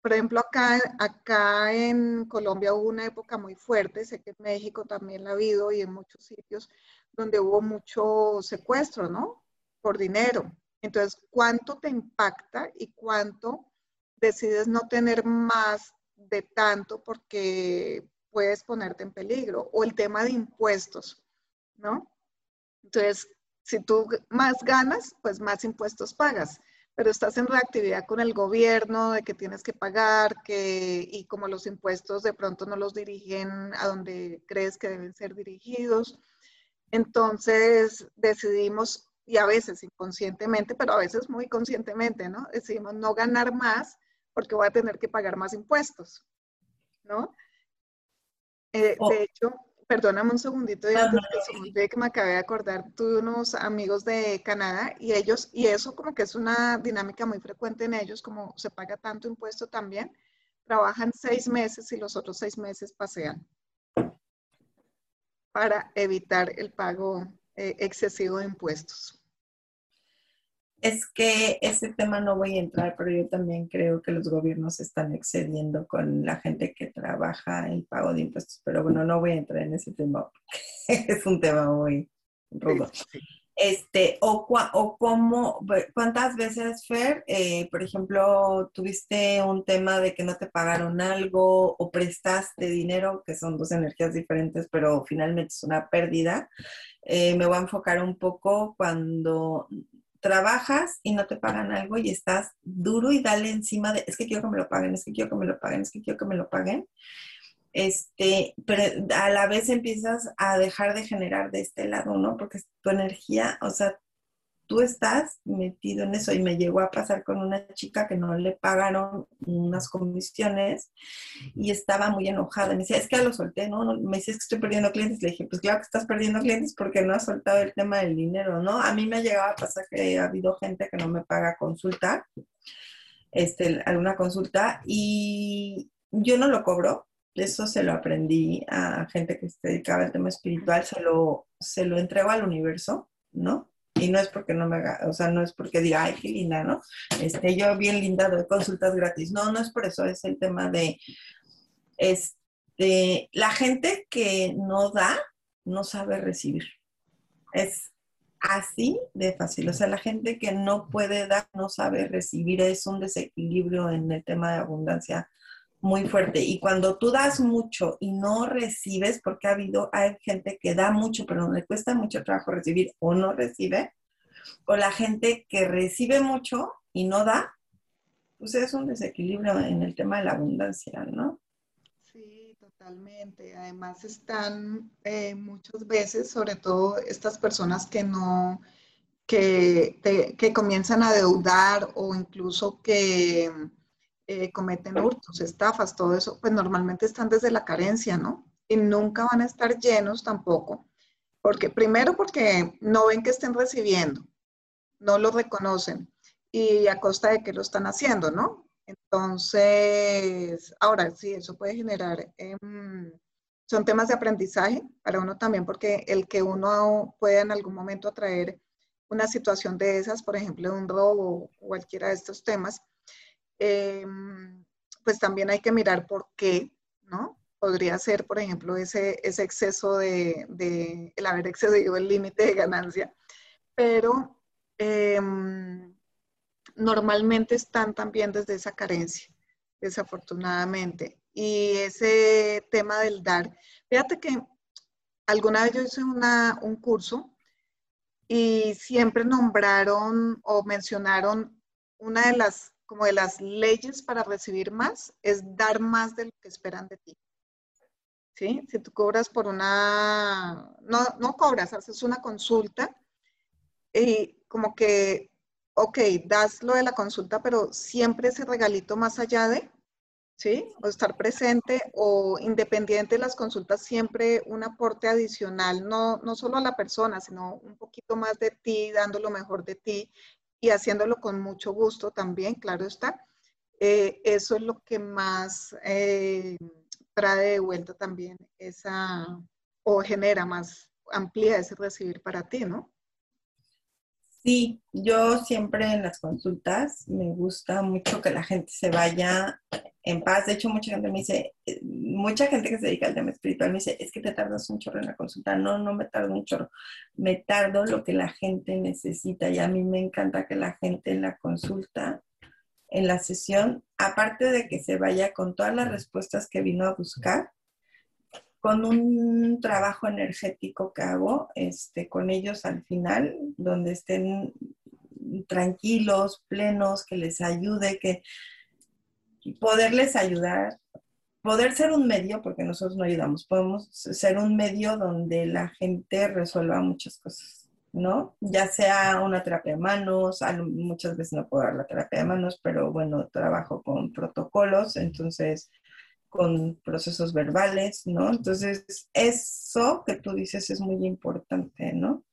por ejemplo, acá, acá en Colombia hubo una época muy fuerte, sé que en México también la ha habido y en muchos sitios donde hubo mucho secuestro, ¿no? Por dinero. Entonces, ¿cuánto te impacta y cuánto decides no tener más de tanto porque puedes ponerte en peligro? O el tema de impuestos, ¿no? Entonces, si tú más ganas, pues más impuestos pagas, pero estás en reactividad con el gobierno de que tienes que pagar, que, y como los impuestos de pronto no los dirigen a donde crees que deben ser dirigidos, entonces decidimos, y a veces inconscientemente, pero a veces muy conscientemente, ¿no? Decidimos no ganar más porque voy a tener que pagar más impuestos, ¿no? Eh, oh. De hecho, perdóname un segundito, que, que me acabé de acordar, tuve unos amigos de Canadá y ellos, y eso como que es una dinámica muy frecuente en ellos, como se paga tanto impuesto también, trabajan seis meses y los otros seis meses pasean para evitar el pago eh, excesivo de impuestos. Es que ese tema no voy a entrar, pero yo también creo que los gobiernos están excediendo con la gente que trabaja el pago de impuestos, pero bueno, no voy a entrar en ese tema es un tema muy rudo. Este, o, o cómo, cuántas veces, Fer, eh, por ejemplo, tuviste un tema de que no te pagaron algo o prestaste dinero, que son dos energías diferentes, pero finalmente es una pérdida. Eh, me voy a enfocar un poco cuando trabajas y no te pagan algo y estás duro y dale encima de, es que quiero que me lo paguen, es que quiero que me lo paguen, es que quiero que me lo paguen este, pero a la vez empiezas a dejar de generar de este lado, ¿no? Porque tu energía, o sea, tú estás metido en eso y me llegó a pasar con una chica que no le pagaron unas comisiones y estaba muy enojada. Me decía, es que ya lo solté, ¿no? Me dice, que estoy perdiendo clientes. Le dije, pues claro que estás perdiendo clientes porque no has soltado el tema del dinero, ¿no? A mí me ha llegado a pasar que ha habido gente que no me paga consulta, este, alguna consulta y yo no lo cobro eso se lo aprendí a gente que se dedicaba al tema espiritual, se lo, se lo entrego al universo, ¿no? Y no es porque no me haga, o sea, no es porque diga, ay, qué linda, ¿no? Este, yo bien linda doy consultas gratis. No, no es por eso, es el tema de, este, la gente que no da, no sabe recibir. Es así de fácil. O sea, la gente que no puede dar, no sabe recibir. Es un desequilibrio en el tema de abundancia muy fuerte. Y cuando tú das mucho y no recibes, porque ha habido, hay gente que da mucho, pero le cuesta mucho trabajo recibir o no recibe, o la gente que recibe mucho y no da, pues es un desequilibrio en el tema de la abundancia, ¿no? Sí, totalmente. Además están eh, muchas veces, sobre todo estas personas que no, que, que comienzan a deudar o incluso que eh, cometen hurtos, estafas, todo eso, pues normalmente están desde la carencia, ¿no? Y nunca van a estar llenos tampoco, porque primero porque no ven que estén recibiendo, no lo reconocen y a costa de que lo están haciendo, ¿no? Entonces, ahora sí, eso puede generar, em, son temas de aprendizaje para uno también, porque el que uno pueda en algún momento atraer una situación de esas, por ejemplo, un robo o cualquiera de estos temas, Em, pues también hay que mirar por qué, ¿no? Podría ser, por ejemplo, ese, ese exceso de, el haber excedido el límite de ganancia, pero em, normalmente están también desde esa carencia, desafortunadamente. Y ese tema del dar, fíjate que alguna vez yo hice una, un curso y siempre nombraron o mencionaron una de las como de las leyes para recibir más, es dar más de lo que esperan de ti. ¿Sí? Si tú cobras por una, no, no cobras, haces una consulta y como que ok, das lo de la consulta, pero siempre ese regalito más allá de, ¿sí? O estar presente o independiente de las consultas, siempre un aporte adicional, no, no solo a la persona, sino un poquito más de ti, dando lo mejor de ti y haciéndolo con mucho gusto también, claro está. Eh, eso es lo que más eh, trae de vuelta también esa, o genera más, amplía ese recibir para ti, ¿no? Sí, yo siempre en las consultas me gusta mucho que la gente se vaya en paz. De hecho, mucha gente me dice, eh, mucha gente que se dedica al tema espiritual me dice, es que te tardas un chorro en la consulta. No, no me tardo un chorro. Me tardo lo que la gente necesita y a mí me encanta que la gente en la consulta, en la sesión, aparte de que se vaya con todas las respuestas que vino a buscar, con un trabajo energético que hago este, con ellos al final, donde estén tranquilos, plenos, que les ayude, que poderles ayudar, poder ser un medio, porque nosotros no ayudamos, podemos ser un medio donde la gente resuelva muchas cosas, ¿no? Ya sea una terapia de manos, muchas veces no puedo dar la terapia de manos, pero bueno, trabajo con protocolos, entonces con procesos verbales, ¿no? Entonces, eso que tú dices es muy importante, ¿no?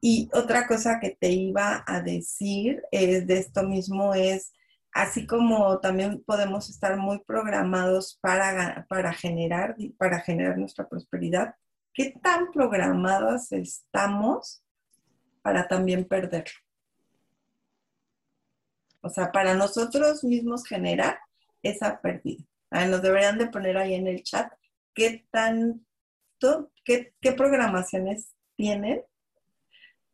Y otra cosa que te iba a decir es de esto mismo es, así como también podemos estar muy programados para, para, generar, para generar nuestra prosperidad, ¿qué tan programados estamos para también perderlo? O sea, para nosotros mismos generar esa pérdida. Ah, nos deberían de poner ahí en el chat qué tanto, qué, qué programaciones tienen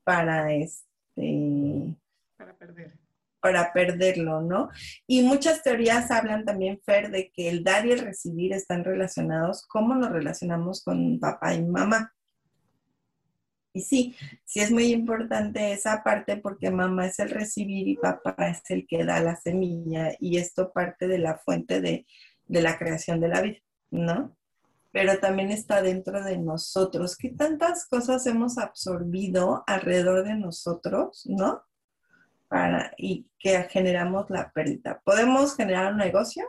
para este para perder para perderlo, ¿no? Y muchas teorías hablan también, Fer, de que el dar y el recibir están relacionados, cómo nos relacionamos con papá y mamá. Y sí, sí es muy importante esa parte porque mamá es el recibir y papá es el que da la semilla y esto parte de la fuente de, de la creación de la vida, ¿no? Pero también está dentro de nosotros. ¿Qué tantas cosas hemos absorbido alrededor de nosotros, ¿no? Para, y que generamos la pérdida. Podemos generar un negocio,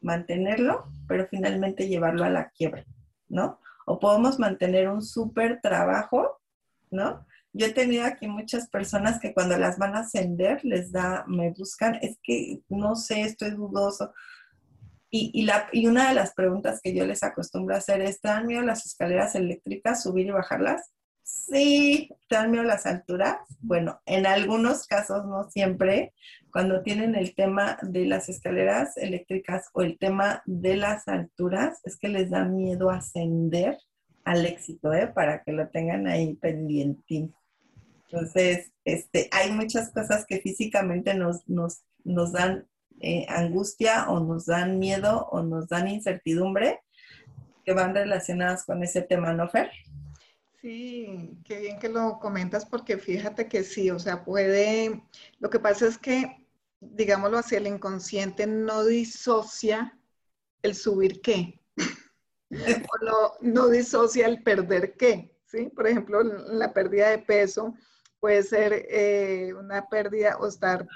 mantenerlo, pero finalmente llevarlo a la quiebra, ¿no? O podemos mantener un súper trabajo, ¿no? Yo he tenido aquí muchas personas que cuando las van a ascender les da, me buscan, es que no sé, estoy dudoso. Y, la, y una de las preguntas que yo les acostumbro a hacer es, ¿te dan miedo las escaleras eléctricas, subir y bajarlas? Sí, ¿te dan miedo las alturas? Bueno, en algunos casos, no siempre, cuando tienen el tema de las escaleras eléctricas o el tema de las alturas, es que les da miedo ascender al éxito, ¿eh? Para que lo tengan ahí pendiente. Entonces, este, hay muchas cosas que físicamente nos, nos, nos dan eh, angustia o nos dan miedo o nos dan incertidumbre que van relacionadas con ese tema, ¿no, Fer? Sí, qué bien que lo comentas porque fíjate que sí, o sea, puede, lo que pasa es que, digámoslo así, el inconsciente no disocia el subir qué, o no, no disocia el perder qué, ¿sí? Por ejemplo, la pérdida de peso puede ser eh, una pérdida o estar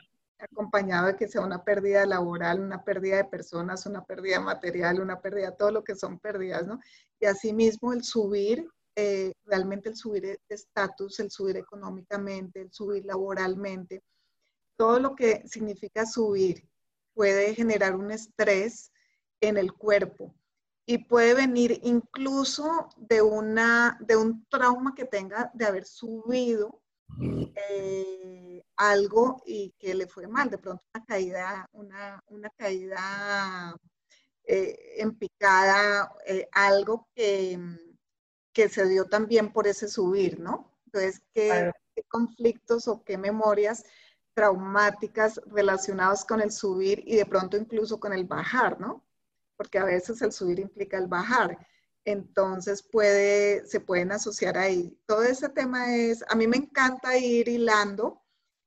acompañado de que sea una pérdida laboral, una pérdida de personas, una pérdida material, una pérdida, todo lo que son pérdidas, ¿no? Y asimismo el subir, eh, realmente el subir de estatus, el subir económicamente, el subir laboralmente, todo lo que significa subir puede generar un estrés en el cuerpo y puede venir incluso de, una, de un trauma que tenga de haber subido eh, algo y que le fue mal, de pronto una caída, una, una caída eh, en picada, eh, algo que, que, se dio también por ese subir, ¿no? Entonces, ¿qué, ¿qué, conflictos o qué memorias traumáticas relacionadas con el subir y de pronto incluso con el bajar, ¿no? Porque a veces el subir implica el bajar entonces puede, se pueden asociar ahí. Todo ese tema es, a mí me encanta ir hilando,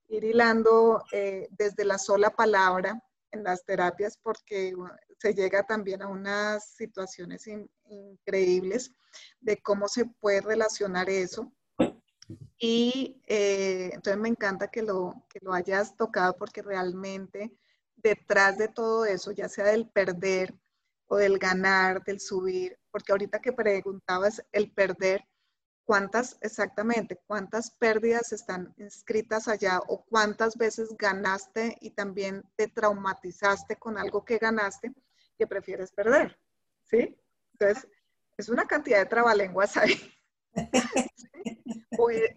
ir hilando eh, desde la sola palabra en las terapias porque se llega también a unas situaciones increíbles de cómo se puede relacionar eso. Y eh, entonces me encanta que lo, que lo hayas tocado porque realmente detrás de todo eso, ya sea del perder o del ganar, del subir, porque ahorita que preguntabas el perder, ¿cuántas exactamente, cuántas pérdidas están inscritas allá o cuántas veces ganaste y también te traumatizaste con algo que ganaste que prefieres perder? ¿Sí? Entonces, es una cantidad de trabalenguas ahí.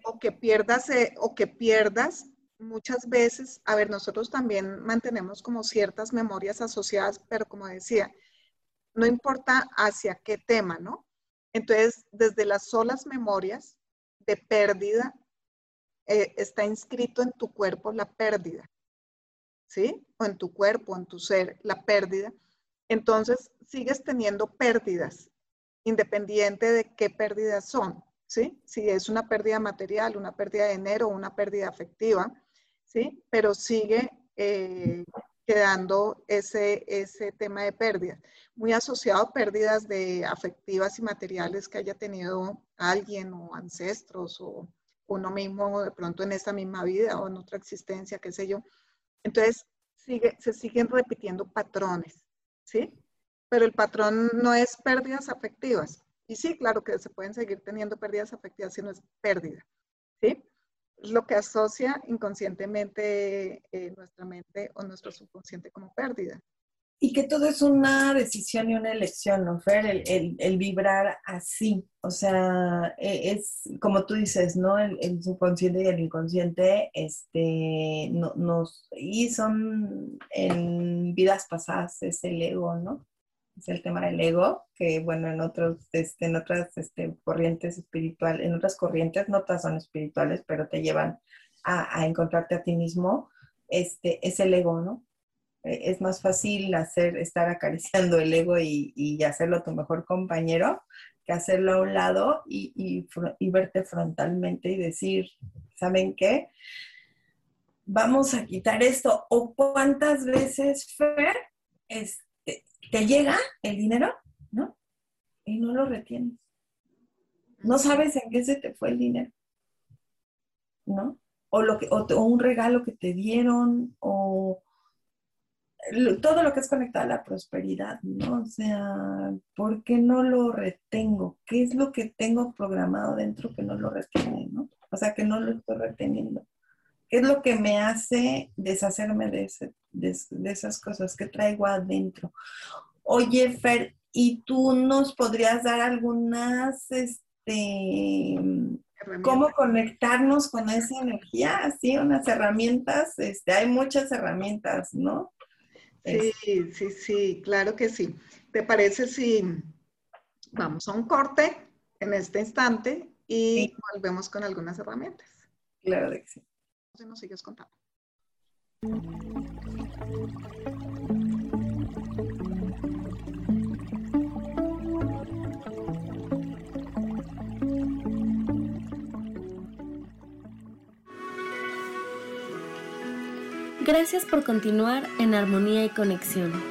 o, que pierdas, eh, o que pierdas muchas veces, a ver, nosotros también mantenemos como ciertas memorias asociadas, pero como decía, no importa hacia qué tema, ¿no? Entonces, desde las solas memorias de pérdida, eh, está inscrito en tu cuerpo la pérdida, ¿sí? O en tu cuerpo, en tu ser, la pérdida. Entonces, sigues teniendo pérdidas, independiente de qué pérdidas son. ¿sí? Si es una pérdida material, una pérdida de dinero, una pérdida afectiva, ¿sí? Pero sigue eh, quedando ese, ese tema de pérdidas, muy asociado a pérdidas de afectivas y materiales que haya tenido alguien o ancestros o uno mismo de pronto en esta misma vida o en otra existencia, qué sé yo. Entonces, sigue, se siguen repitiendo patrones, ¿sí? Pero el patrón no es pérdidas afectivas, y sí, claro que se pueden seguir teniendo pérdidas afectivas si no es pérdida, ¿sí? Es lo que asocia inconscientemente eh, nuestra mente o nuestro subconsciente como pérdida. Y que todo es una decisión y una elección, ¿no, Fer? El, el, vibrar así. O sea, e, es como tú dices, ¿no? El, subconsciente y el inconsciente, este, no, nos, y son en vidas pasadas, es el ego, ¿no? Es el tema del ego, que bueno, en, otros, este, en otras este, corrientes espirituales, en otras corrientes, no todas son espirituales, pero te llevan a, encontrarte a ti mismo, este, es el ego, ¿no? E, es más fácil hacer, estar acariciando el ego y, y hacerlo tu mejor compañero que hacerlo a un lado y, y, verte frontalmente y decir, ¿saben qué? Vamos a quitar esto. ¿O cuántas veces, Fer, este, te llega el dinero, ¿no? Y no lo retienes. No sabes en qué se te fue el dinero, ¿no? O, lo que, o, un regalo que te dieron, o todo lo que es conectado a la prosperidad, ¿no? O sea, ¿por qué no lo retengo? ¿Qué es lo que tengo programado dentro que no lo retiene, ¿no? O sea, que no lo estoy reteniendo. ¿Qué es lo que me hace deshacerme de, de, esas cosas que traigo adentro? Oye, Fer, ¿y tú nos podrías dar algunas, este, cómo conectarnos con esa energía? Sí, unas herramientas, este, hay muchas herramientas, ¿no? Sí, sí, sí, claro que sí. ¿Te parece si vamos a un corte en este instante y volvemos con algunas herramientas? Claro que sí nos sigues contando. Gracias por continuar en armonía y conexión.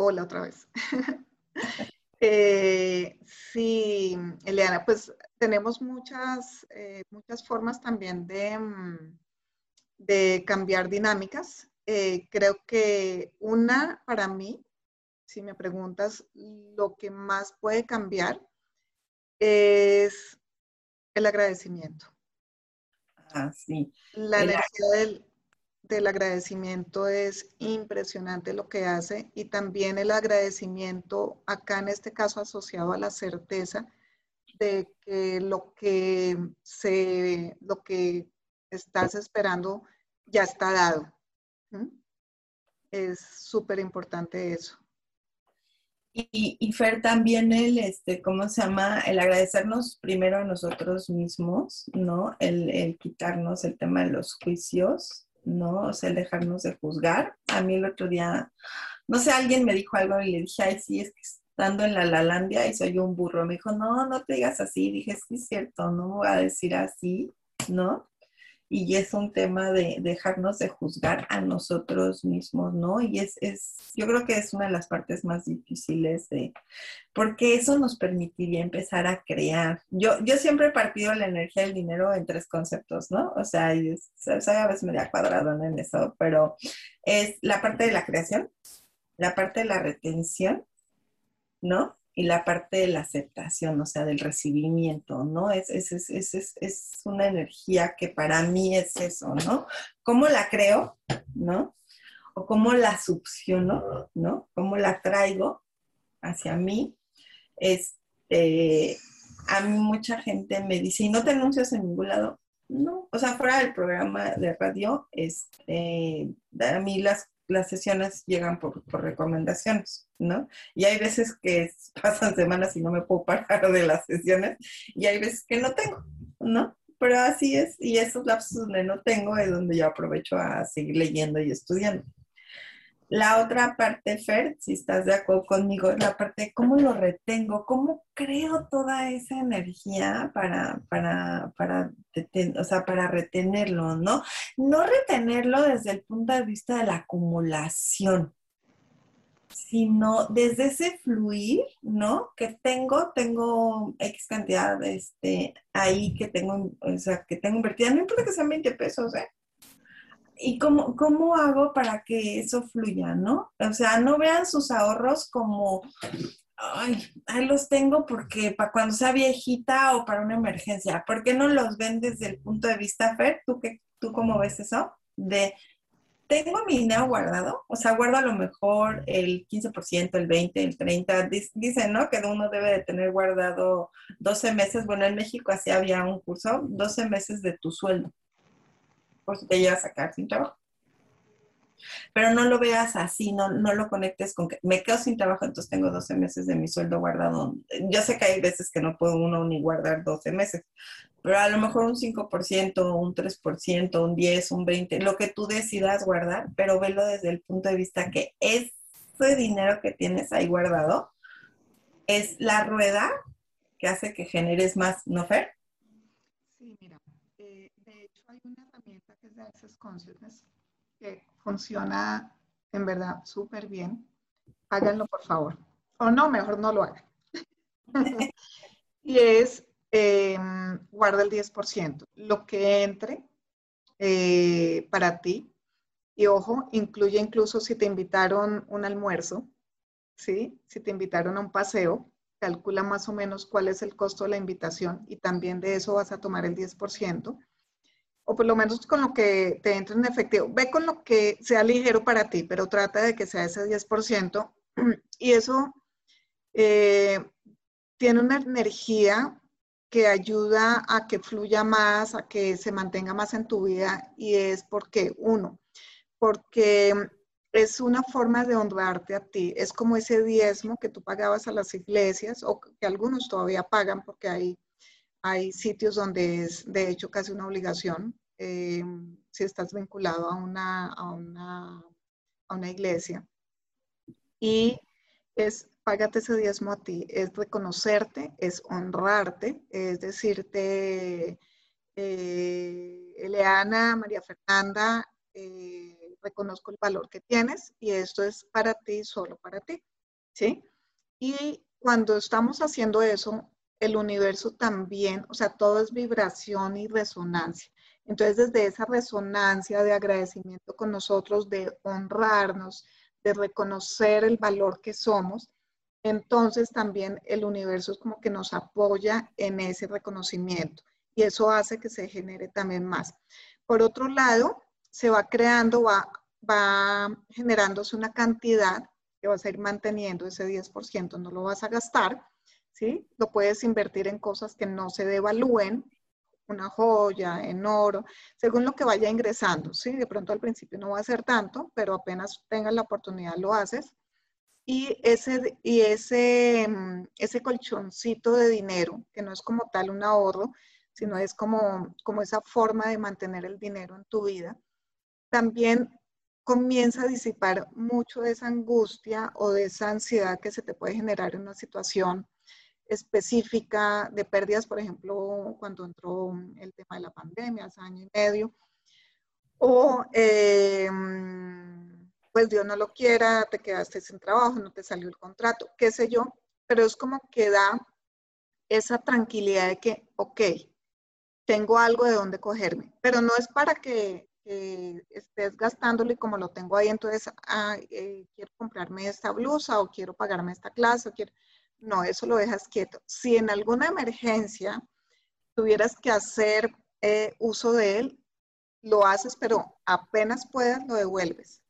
Hola otra vez. Eh, sí, Eliana, pues tenemos muchas, eh, muchas formas también de, mm, de cambiar dinámicas. Eh, creo que una para mí si me preguntas, lo que más puede cambiar es el agradecimiento. Ah, sí. La energía del, del, agradecimiento es impresionante lo que hace y también el agradecimiento acá en este caso asociado a la certeza de que lo que se, lo que estás esperando ya está dado. Es súper importante eso. Y, Fer, también el, este, ¿cómo se llama? El agradecernos primero a nosotros mismos, ¿no? El, quitarnos el tema de los juicios, ¿no? O sea, el dejarnos de juzgar. A mí el otro día, no sé, alguien me dijo algo y le dije, ay, sí, es que estando en la Lalandia y soy un burro. Me dijo, no, no te digas así. dije, sí, es cierto, no voy a decir así, ¿no? Y es un tema de dejarnos de juzgar a nosotros mismos, ¿no? Y es, es, yo creo que es una de las partes más difíciles de, porque eso nos permitiría empezar a crear. Yo, yo siempre he partido la energía del dinero en tres conceptos, ¿no? O sea, y a veces me da cuadrado en eso, pero es la parte de la creación, la parte de la retención, ¿no? Y la parte de la aceptación, o sea, del recibimiento, ¿no? Es, es, es, es, una energía que para mí es eso, ¿no? ¿Cómo la creo, ¿no? O cómo la succiono, ¿no? ¿Cómo la traigo hacia mí? Este, a mí mucha gente me dice, ¿y no te anuncias en ningún lado? No, o sea, fuera del programa de radio, este, a mí las las sesiones llegan por, recomendaciones, ¿no? Y hay veces que pasan semanas y no me puedo parar de las sesiones y hay veces que no tengo, ¿no? Pero así es, y esos lapsos donde no tengo es donde yo aprovecho a seguir leyendo y estudiando. La otra parte, Fer, si estás de acuerdo conmigo, la parte de cómo lo retengo, cómo creo toda esa energía para, para, para, o sea, para retenerlo, ¿no? No retenerlo desde el punto de vista de la acumulación, sino desde ese fluir, ¿no? Que tengo, tengo X cantidad este, ahí que tengo, o sea, que tengo invertida, no importa que sean 20 pesos, ¿eh? ¿Y cómo, cómo hago para que eso fluya, no? O sea, no vean sus ahorros como, ay, ahí los tengo porque para cuando sea viejita o para una emergencia. ¿Por qué no los ven desde el punto de vista, Fer? ¿Tú, qué, tú cómo ves eso? De, tengo mi dinero guardado, o sea, guardo a lo mejor el 15%, el 20%, el 30%, dicen, ¿no? Que uno debe de tener guardado 12 meses, bueno, en México así había un curso, 12 meses de tu sueldo por si te llevas a sacar sin trabajo. Pero no lo veas así, no, no lo conectes con que me quedo sin trabajo, entonces tengo 12 meses de mi sueldo guardado. Yo sé que hay veces que no puede uno ni guardar 12 meses, pero a lo mejor un 5%, un 3%, un 10, un 20, lo que tú decidas guardar, pero velo desde el punto de vista que ese dinero que tienes ahí guardado es la rueda que hace que generes más, ¿no, Fer? Sí, mira, eh, de hecho hay una de Access Consciousness, que funciona en verdad súper bien. Háganlo, por favor. O no, mejor no lo hagan. y es, em, guarda el 10%. Lo que entre eh, para ti. Y ojo, incluye incluso si te invitaron un almuerzo, ¿sí? Si te invitaron a un paseo, calcula más o menos cuál es el costo de la invitación y también de eso vas a tomar el 10% o por lo menos con lo que te entre en efectivo. Ve con lo que sea ligero para ti, pero trata de que sea ese 10%. Y eso eh, tiene una energía que ayuda a que fluya más, a que se mantenga más en tu vida y es porque, uno, porque es una forma de honrarte a ti, es como ese diezmo que tú pagabas a las iglesias o que algunos todavía pagan porque hay, hay sitios donde es de hecho casi una obligación eh, si estás vinculado a una, a una, a una iglesia. Y es págate ese diezmo a ti, es reconocerte, es honrarte, es decirte, eh, Eleana, María Fernanda, eh, reconozco el valor que tienes y esto es para ti, solo para ti, ¿sí? Y cuando estamos haciendo eso, el universo también, o sea, todo es vibración y resonancia. Entonces, desde esa resonancia de agradecimiento con nosotros, de honrarnos, de reconocer el valor que somos, entonces también el universo es como que nos apoya en ese reconocimiento y eso hace que se genere también más. Por otro lado, se va creando, va, va generándose una cantidad que vas a ir manteniendo ese 10%, no lo vas a gastar, ¿sí? Lo puedes invertir en cosas que no se devalúen, una joya, en oro, según lo que vaya ingresando, ¿sí? De pronto al principio no va a ser tanto, pero apenas tengas la oportunidad lo haces y ese, y ese, mm, ese colchoncito de dinero, que no es como tal un ahorro, sino es como, como esa forma de mantener el dinero en tu vida, también comienza a disipar mucho de esa angustia o de esa ansiedad que se te puede generar en una situación específica de pérdidas, por ejemplo, cuando entró el tema de la pandemia hace año y medio, o eh, pues Dios no lo quiera, te quedaste sin trabajo, no te salió el contrato, qué sé yo, pero es como que da esa tranquilidad de que, ok, tengo algo de dónde cogerme, pero no es para que, estés gastándolo y como lo tengo ahí, entonces ah, quiero comprarme esta blusa o quiero pagarme esta clase, o quiero... no, eso lo dejas quieto. Si en alguna emergencia tuvieras que hacer eh, uso de él, lo haces, pero apenas puedas lo devuelves.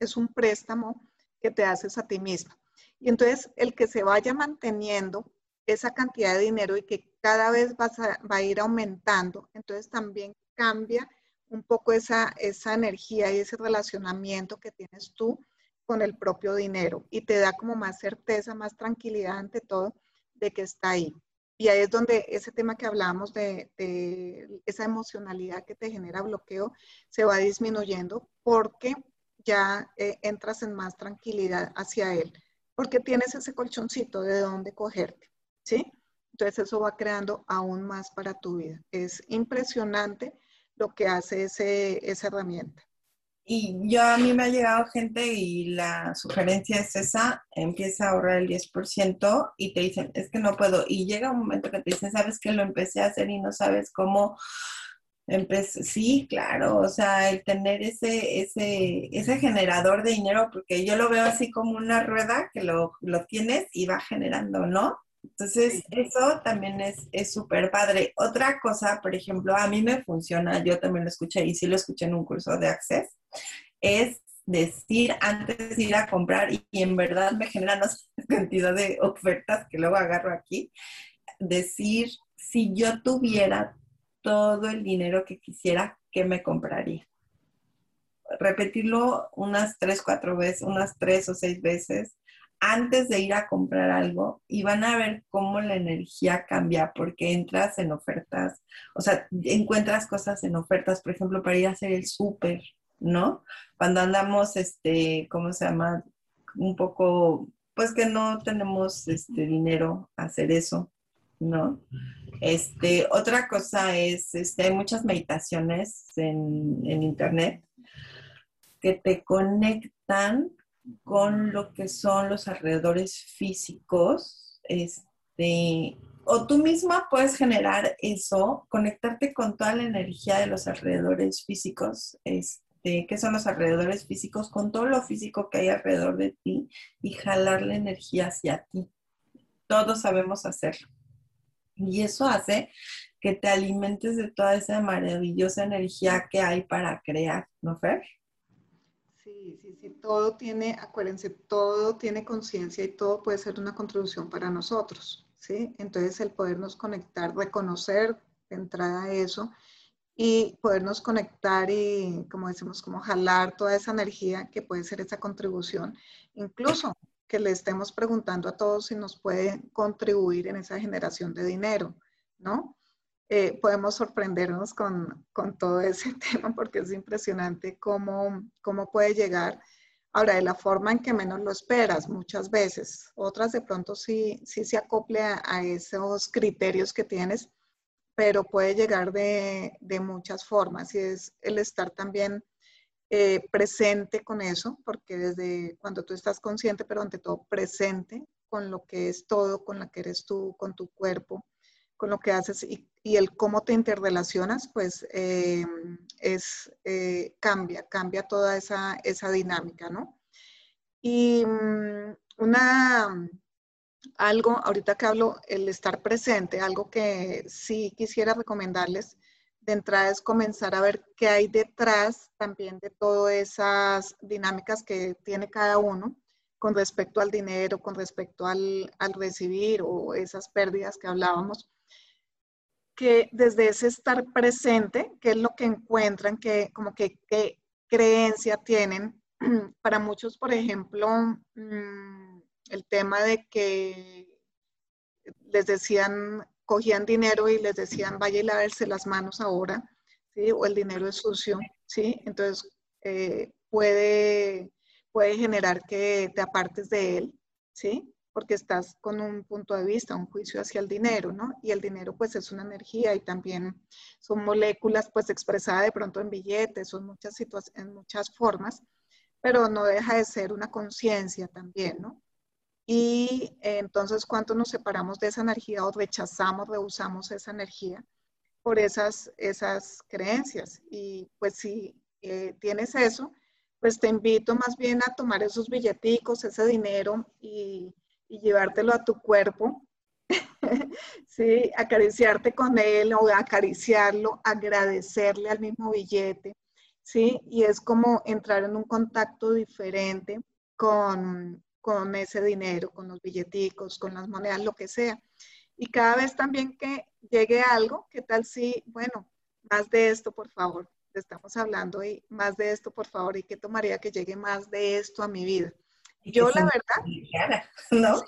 Es un préstamo que te haces a ti misma. Y entonces el que se vaya manteniendo esa cantidad de dinero y que cada vez va a ir aumentando, entonces también cambia un poco esa, esa energía y ese relacionamiento que tienes tú con el propio dinero y te da como más certeza, más tranquilidad ante todo de que está ahí. Y ahí es donde ese tema que hablábamos de, de esa emocionalidad que te genera bloqueo se va disminuyendo porque ya eh, entras en más tranquilidad hacia él, porque tienes ese colchoncito de dónde cogerte, ¿sí? Entonces eso va creando aún más para tu vida. Es impresionante lo que hace ese, esa herramienta. Y yo a mí me ha llegado gente y la sugerencia es esa, empieza a ahorrar el 10% y te dicen, es que no puedo. Y llega un momento que te dicen, sabes que lo empecé a hacer y no sabes cómo sí, claro, o sea, el tener ese, ese, ese generador de dinero, porque yo lo veo así como una rueda que lo, tienes y va generando, ¿no? Entonces, eso también es súper padre. Otra cosa, por ejemplo, a mí me funciona, yo también lo escuché y sí lo escuché en un curso de Access, es decir antes de ir a comprar y, en verdad me generan una cantidad de ofertas que luego agarro aquí, decir, si yo tuviera todo el dinero que quisiera, ¿qué me compraría? Repetirlo unas tres, cuatro veces, unas tres o seis veces antes de ir a comprar algo y van a ver cómo la energía cambia porque entras en ofertas, o sea, encuentras cosas en ofertas, por ejemplo, para ir a hacer el súper, ¿no? Cuando andamos, este, ¿cómo se llama? Un poco, pues que no tenemos este dinero a hacer eso, ¿no? Este, otra cosa es, este, hay muchas meditaciones en, internet que te conectan con lo que son los alrededores físicos, este, o tú misma puedes generar eso, conectarte con toda la energía de los alrededores físicos, este, que son los alrededores físicos, con todo lo físico que hay alrededor de ti y jalar la energía hacia ti. Todos sabemos hacerlo. Y eso hace que te alimentes de toda esa maravillosa energía que hay para crear, ¿no, Fer? Sí, sí, sí, todo tiene, acuérdense, todo tiene conciencia y todo puede ser una contribución para nosotros, ¿sí? Entonces el podernos conectar, reconocer de entrada eso y podernos conectar y, como decimos, como jalar toda esa energía que puede ser esa contribución, incluso que le estemos preguntando a todos si nos puede contribuir en esa generación de dinero, ¿no? Eh, podemos sorprendernos con, con, todo ese tema porque es impresionante cómo, cómo puede llegar. Ahora, de la forma en que menos lo esperas muchas veces, otras de pronto sí, sí se acople a, esos criterios que tienes, pero puede llegar de, de, muchas formas y es el estar también eh, presente con eso, porque desde cuando tú estás consciente, pero ante todo presente con lo que es todo, con lo que eres tú, con tu cuerpo, con lo que haces y, el cómo te interrelacionas, pues eh, es, eh, cambia, cambia toda esa, esa dinámica, ¿no? Y mm, una, algo, ahorita que hablo, el estar presente, algo que sí quisiera recomendarles de entrada es comenzar a ver qué hay detrás también de todas esas dinámicas que tiene cada uno con respecto al dinero, con respecto al, al recibir o esas pérdidas que hablábamos que desde ese estar presente, que es lo que encuentran, que como que qué creencia tienen. Para muchos, por ejemplo, mm, el tema de que les decían, cogían dinero y les decían, vaya y lavarse las manos ahora, ¿sí? O el dinero es sucio, ¿sí? Entonces, eh, puede, puede generar que te apartes de él, ¿sí? porque estás con un punto de vista, un juicio hacia el dinero, ¿no? Y el dinero pues es una energía y también son moléculas pues expresadas de pronto en billetes, son muchas situaciones, en muchas formas, pero no deja de ser una conciencia también, ¿no? Y entonces, ¿cuánto nos separamos de esa energía o rechazamos, rehusamos esa energía por esas, esas creencias? Y pues si eh, tienes eso, pues te invito más bien a tomar esos billeticos, ese dinero y y llevártelo a tu cuerpo, ¿sí? acariciarte con él o acariciarlo, agradecerle al mismo billete, ¿sí? Y es como entrar en un contacto diferente con, con ese dinero, con los billeticos, con las monedas, lo que sea. Y cada vez también que llegue algo, ¿qué tal si, bueno, más de esto, por favor? Estamos hablando y más de esto, por favor, y qué tomaría que llegue más de esto a mi vida. Yo la verdad, ¿no?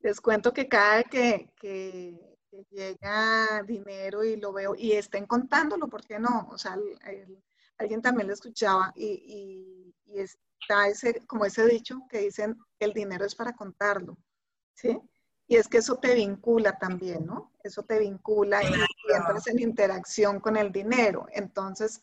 les cuento que cada que, que, llega dinero y lo veo y estén contándolo, ¿por qué no? O sea, alguien también lo escuchaba y, y, está ese, como ese dicho que dicen, el dinero es para contarlo, ¿sí? Y es que eso te vincula también, ¿no? Eso te vincula y, y entras en interacción con el dinero. Entonces,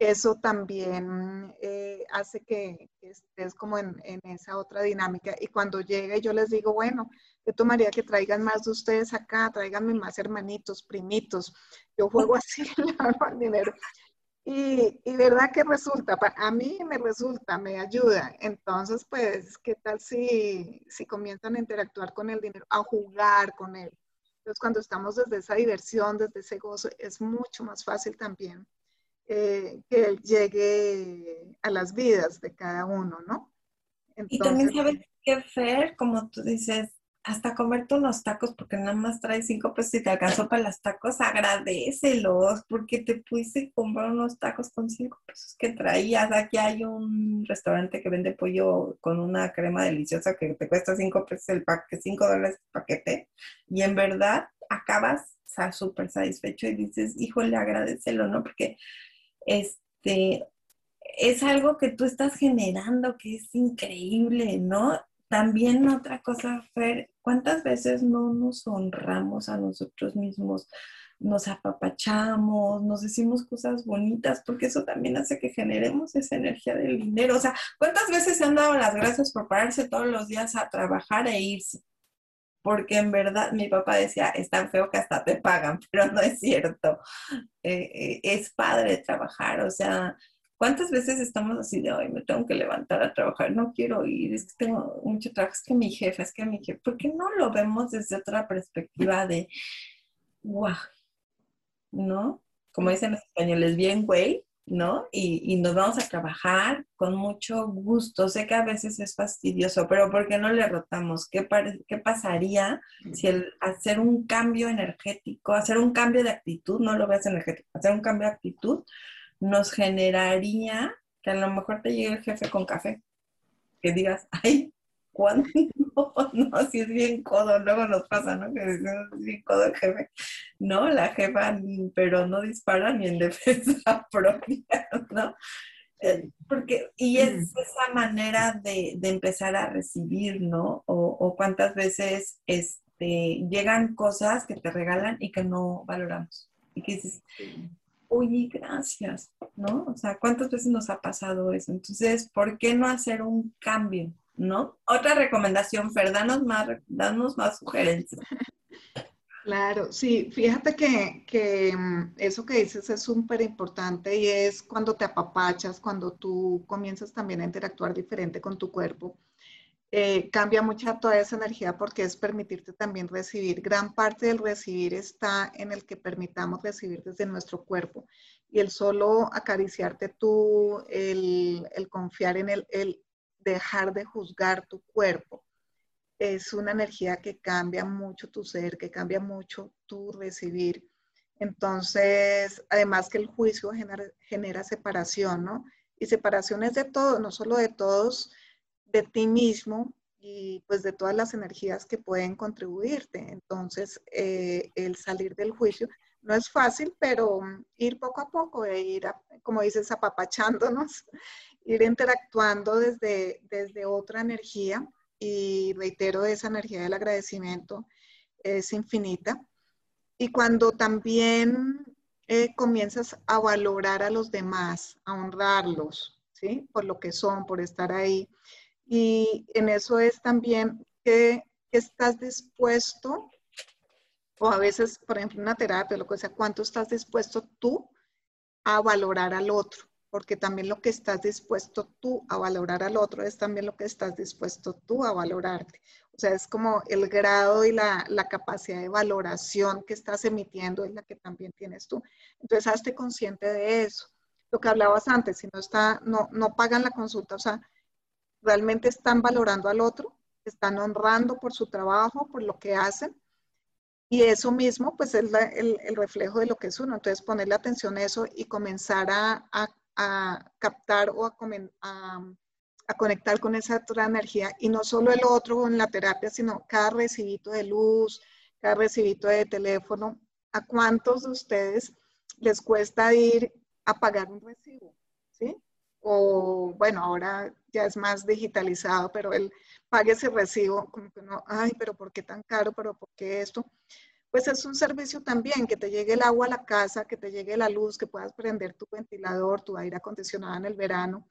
eso también eh, hace que, estés como en, esa otra dinámica. Y cuando llegue, yo les digo, bueno, yo tomaría que traigan más de ustedes acá, tráiganme más hermanitos, primitos. Yo juego así, el dinero. Y, y, verdad que resulta, a mí me resulta, me ayuda. Entonces, pues, ¿qué tal si, si comienzan a interactuar con el dinero, a jugar con él? Entonces, cuando estamos desde esa diversión, desde ese gozo, es mucho más fácil también eh, que llegue a las vidas de cada uno, ¿no? y también sabes qué, Fer, como tú dices, hasta comerte unos tacos porque nada más traes cinco pesos y te alcanzó para los tacos, agradecelos porque te pudiste comprar unos tacos con cinco pesos que traías. Aquí hay un restaurante que vende pollo con una crema deliciosa que te cuesta cinco pesos el paquete, cinco dólares el paquete y en verdad acabas súper satisfecho y dices, híjole, agradecelo, ¿no? Porque este, es algo que tú estás generando que es increíble, ¿no? También otra cosa, Fer, ¿cuántas veces no nos honramos a nosotros mismos? Nos apapachamos, nos decimos cosas bonitas, porque eso también hace que generemos esa energía del dinero. O sea, ¿cuántas veces se han dado las gracias por pararse todos los días a trabajar e irse? porque en verdad mi papá decía, es tan feo que hasta te pagan, pero no es cierto. Eh, eh, es padre trabajar, o sea, ¿cuántas veces estamos así de, hoy me tengo que levantar a trabajar, no quiero ir, es que tengo mucho trabajo, es que mi jefe, es que mi jefe, ¿por qué no lo vemos desde otra perspectiva de, wow, ¿no? Como dicen los españoles, bien, güey, ¿no? Y, nos vamos a trabajar con mucho gusto. Sé que a veces es fastidioso, pero ¿por qué no le rotamos? ¿Qué, qué pasaría si el hacer un cambio energético, hacer un cambio de actitud, no lo veas energético, hacer un cambio de actitud nos generaría que a lo mejor te llegue el jefe con café? Que digas, ay, ¿cuándo? No, si es bien codo, luego nos pasa, ¿no? Que es bien codo el jefe. No, la jefa, pero no dispara ni en defensa propia, ¿no? Eh, porque, y es esa manera de, empezar a recibir, ¿no? O, cuántas veces este, llegan cosas que te regalan y que no valoramos. Y que dices, oye, gracias, ¿no? O sea, ¿cuántas veces nos ha pasado eso? Entonces, ¿por qué no hacer un cambio? ¿no? Otra recomendación, Fer, danos más, danos más sugerencias. Claro, sí, fíjate que, mm, eso que dices es súper importante y es cuando te apapachas, cuando tú comienzas también a interactuar diferente con tu cuerpo. Eh, cambia mucha toda esa energía porque es permitirte también recibir. Gran parte del recibir está en el que permitamos recibir desde nuestro cuerpo y el solo acariciarte tú, el, confiar en el, el dejar de juzgar tu cuerpo. Es una energía que cambia mucho tu ser, que cambia mucho tu recibir. Entonces, además que el juicio genera, separación, ¿no? Y separación es de todo, no solo de todos, de ti mismo y pues de todas las energías que pueden contribuirte. Entonces, eh, el salir del juicio no es fácil, pero ir poco a poco, e ir, como dices, apapachándonos ir interactuando desde, desde otra energía y reitero, esa energía del agradecimiento es infinita. Y cuando también eh, comienzas a valorar a los demás, a honrarlos, ¿sí? Por lo que son, por estar ahí. Y en eso es también que, estás dispuesto, o a veces, por ejemplo, una terapia, lo que sea, cuánto estás dispuesto tú a valorar al otro porque también lo que estás dispuesto tú a valorar al otro es también lo que estás dispuesto tú a valorarte. O sea, es como el grado y la, capacidad de valoración que estás emitiendo es la que también tienes tú. Entonces, hazte consciente de eso. Lo que hablabas antes, si no, está, no, no pagan la consulta, o sea, realmente están valorando al otro, están honrando por su trabajo, por lo que hacen. Y eso mismo, pues es el, reflejo de lo que es uno. Entonces, ponerle atención a eso y comenzar a captar o a, a, conectar con esa otra energía y no solo el otro en la terapia, sino cada recibito de luz, cada recibito de teléfono. ¿A cuántos de ustedes les cuesta ir a pagar un recibo? ¿Sí? O bueno, ahora ya es más digitalizado, pero él pague ese recibo, como que no, ay, pero ¿por qué tan caro? ¿Pero por qué esto? pues es un servicio también, que te llegue el agua a la casa, que te llegue la luz, que puedas prender tu ventilador, tu aire acondicionado en el verano,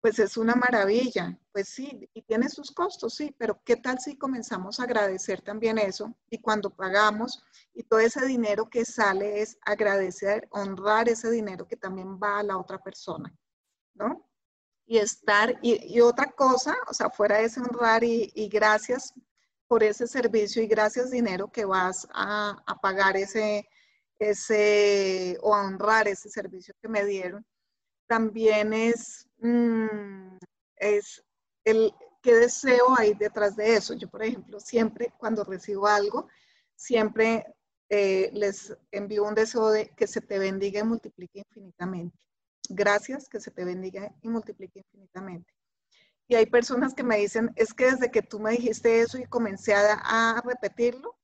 pues es una maravilla. Pues sí, y tiene sus costos, sí, pero ¿qué tal si comenzamos a agradecer también eso? Y cuando pagamos y todo ese dinero que sale es agradecer, honrar ese dinero que también va a la otra persona, Y estar, y, otra cosa, o sea, fuera de honrar y, y gracias por ese servicio y gracias dinero que vas a, pagar ese, ese o a honrar ese servicio que me dieron, también es, mm, es el qué deseo hay detrás de eso. Yo, por ejemplo, siempre cuando recibo algo, siempre eh, les envío un deseo de que se te bendiga y multiplique infinitamente. Gracias, que se te bendiga y multiplique infinitamente. Y hay personas que me dicen, es que desde que tú me dijiste eso y comencé a, repetirlo,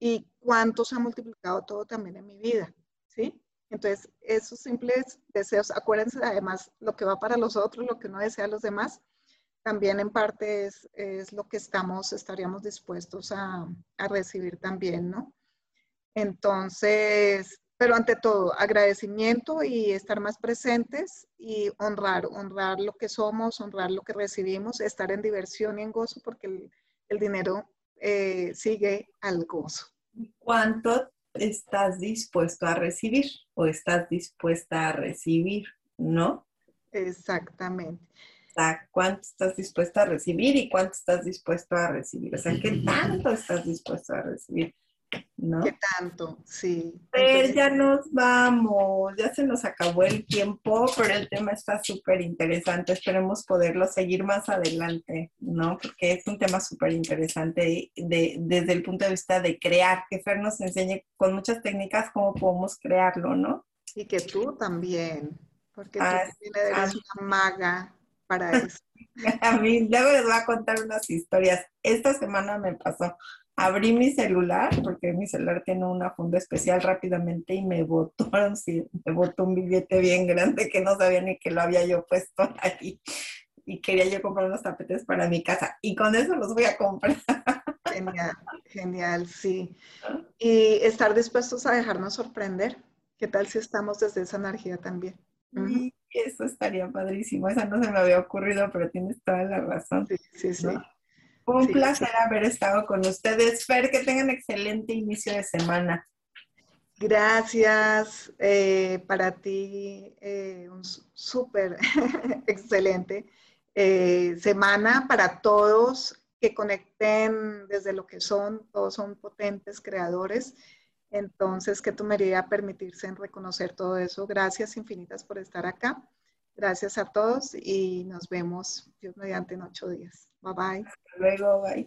y cuánto se ha multiplicado todo también en mi vida, ¿sí? Entonces, esos simples deseos, acuérdense además, lo que va para los otros, lo que uno desea a los demás, también en parte es, es lo que estamos, estaríamos dispuestos a, a recibir también, ¿no? Entonces, pero ante todo, agradecimiento y estar más presentes y honrar, honrar lo que somos, honrar lo que recibimos, estar en diversión y en gozo, porque el, dinero eh, sigue al gozo. ¿Cuánto estás dispuesto a recibir o estás dispuesta a recibir, no? Exactamente. ¿Cuánto estás dispuesta a recibir y cuánto estás dispuesto a recibir? O sea, ¿qué tanto estás dispuesto a recibir? ¿No? ¿Qué tanto? Sí. Pues ya nos vamos, ya se nos acabó el tiempo, pero el tema está súper interesante. Esperemos poderlo seguir más adelante, ¿no? Porque es un tema súper interesante de, desde el punto de vista de crear, que Fer nos enseñe con muchas técnicas cómo podemos crearlo, ¿no? Y que tú también, porque tú Ah, también eres ah. una maga para eso. A mí, luego les voy a contar unas historias. Esta semana me pasó. Abrí mi celular, porque mi celular tiene una funda especial rápidamente y me botó, sí, me botó un billete bien grande que no sabía ni que lo había yo puesto ahí. Y quería yo comprar unos tapetes para mi casa. Y con eso los voy a comprar. Genial, genial, sí. Y estar dispuestos a dejarnos sorprender. ¿Qué tal si estamos desde esa energía también? Y eso estaría padrísimo. Esa no se me había ocurrido, pero tienes toda la razón. Sí, sí, sí. ¿no? Un Sí, placer haber estado con ustedes. Fer, que tengan excelente inicio de semana. Gracias eh, para ti, eh, un súper excelente eh, semana para todos que conecten desde lo que son, todos son potentes creadores. Entonces, que tu medida permitirse en reconocer todo eso. Gracias infinitas por estar acá. Gracias a todos y nos vemos, Dios mediante, en ocho días. Bye bye. Luego, bye.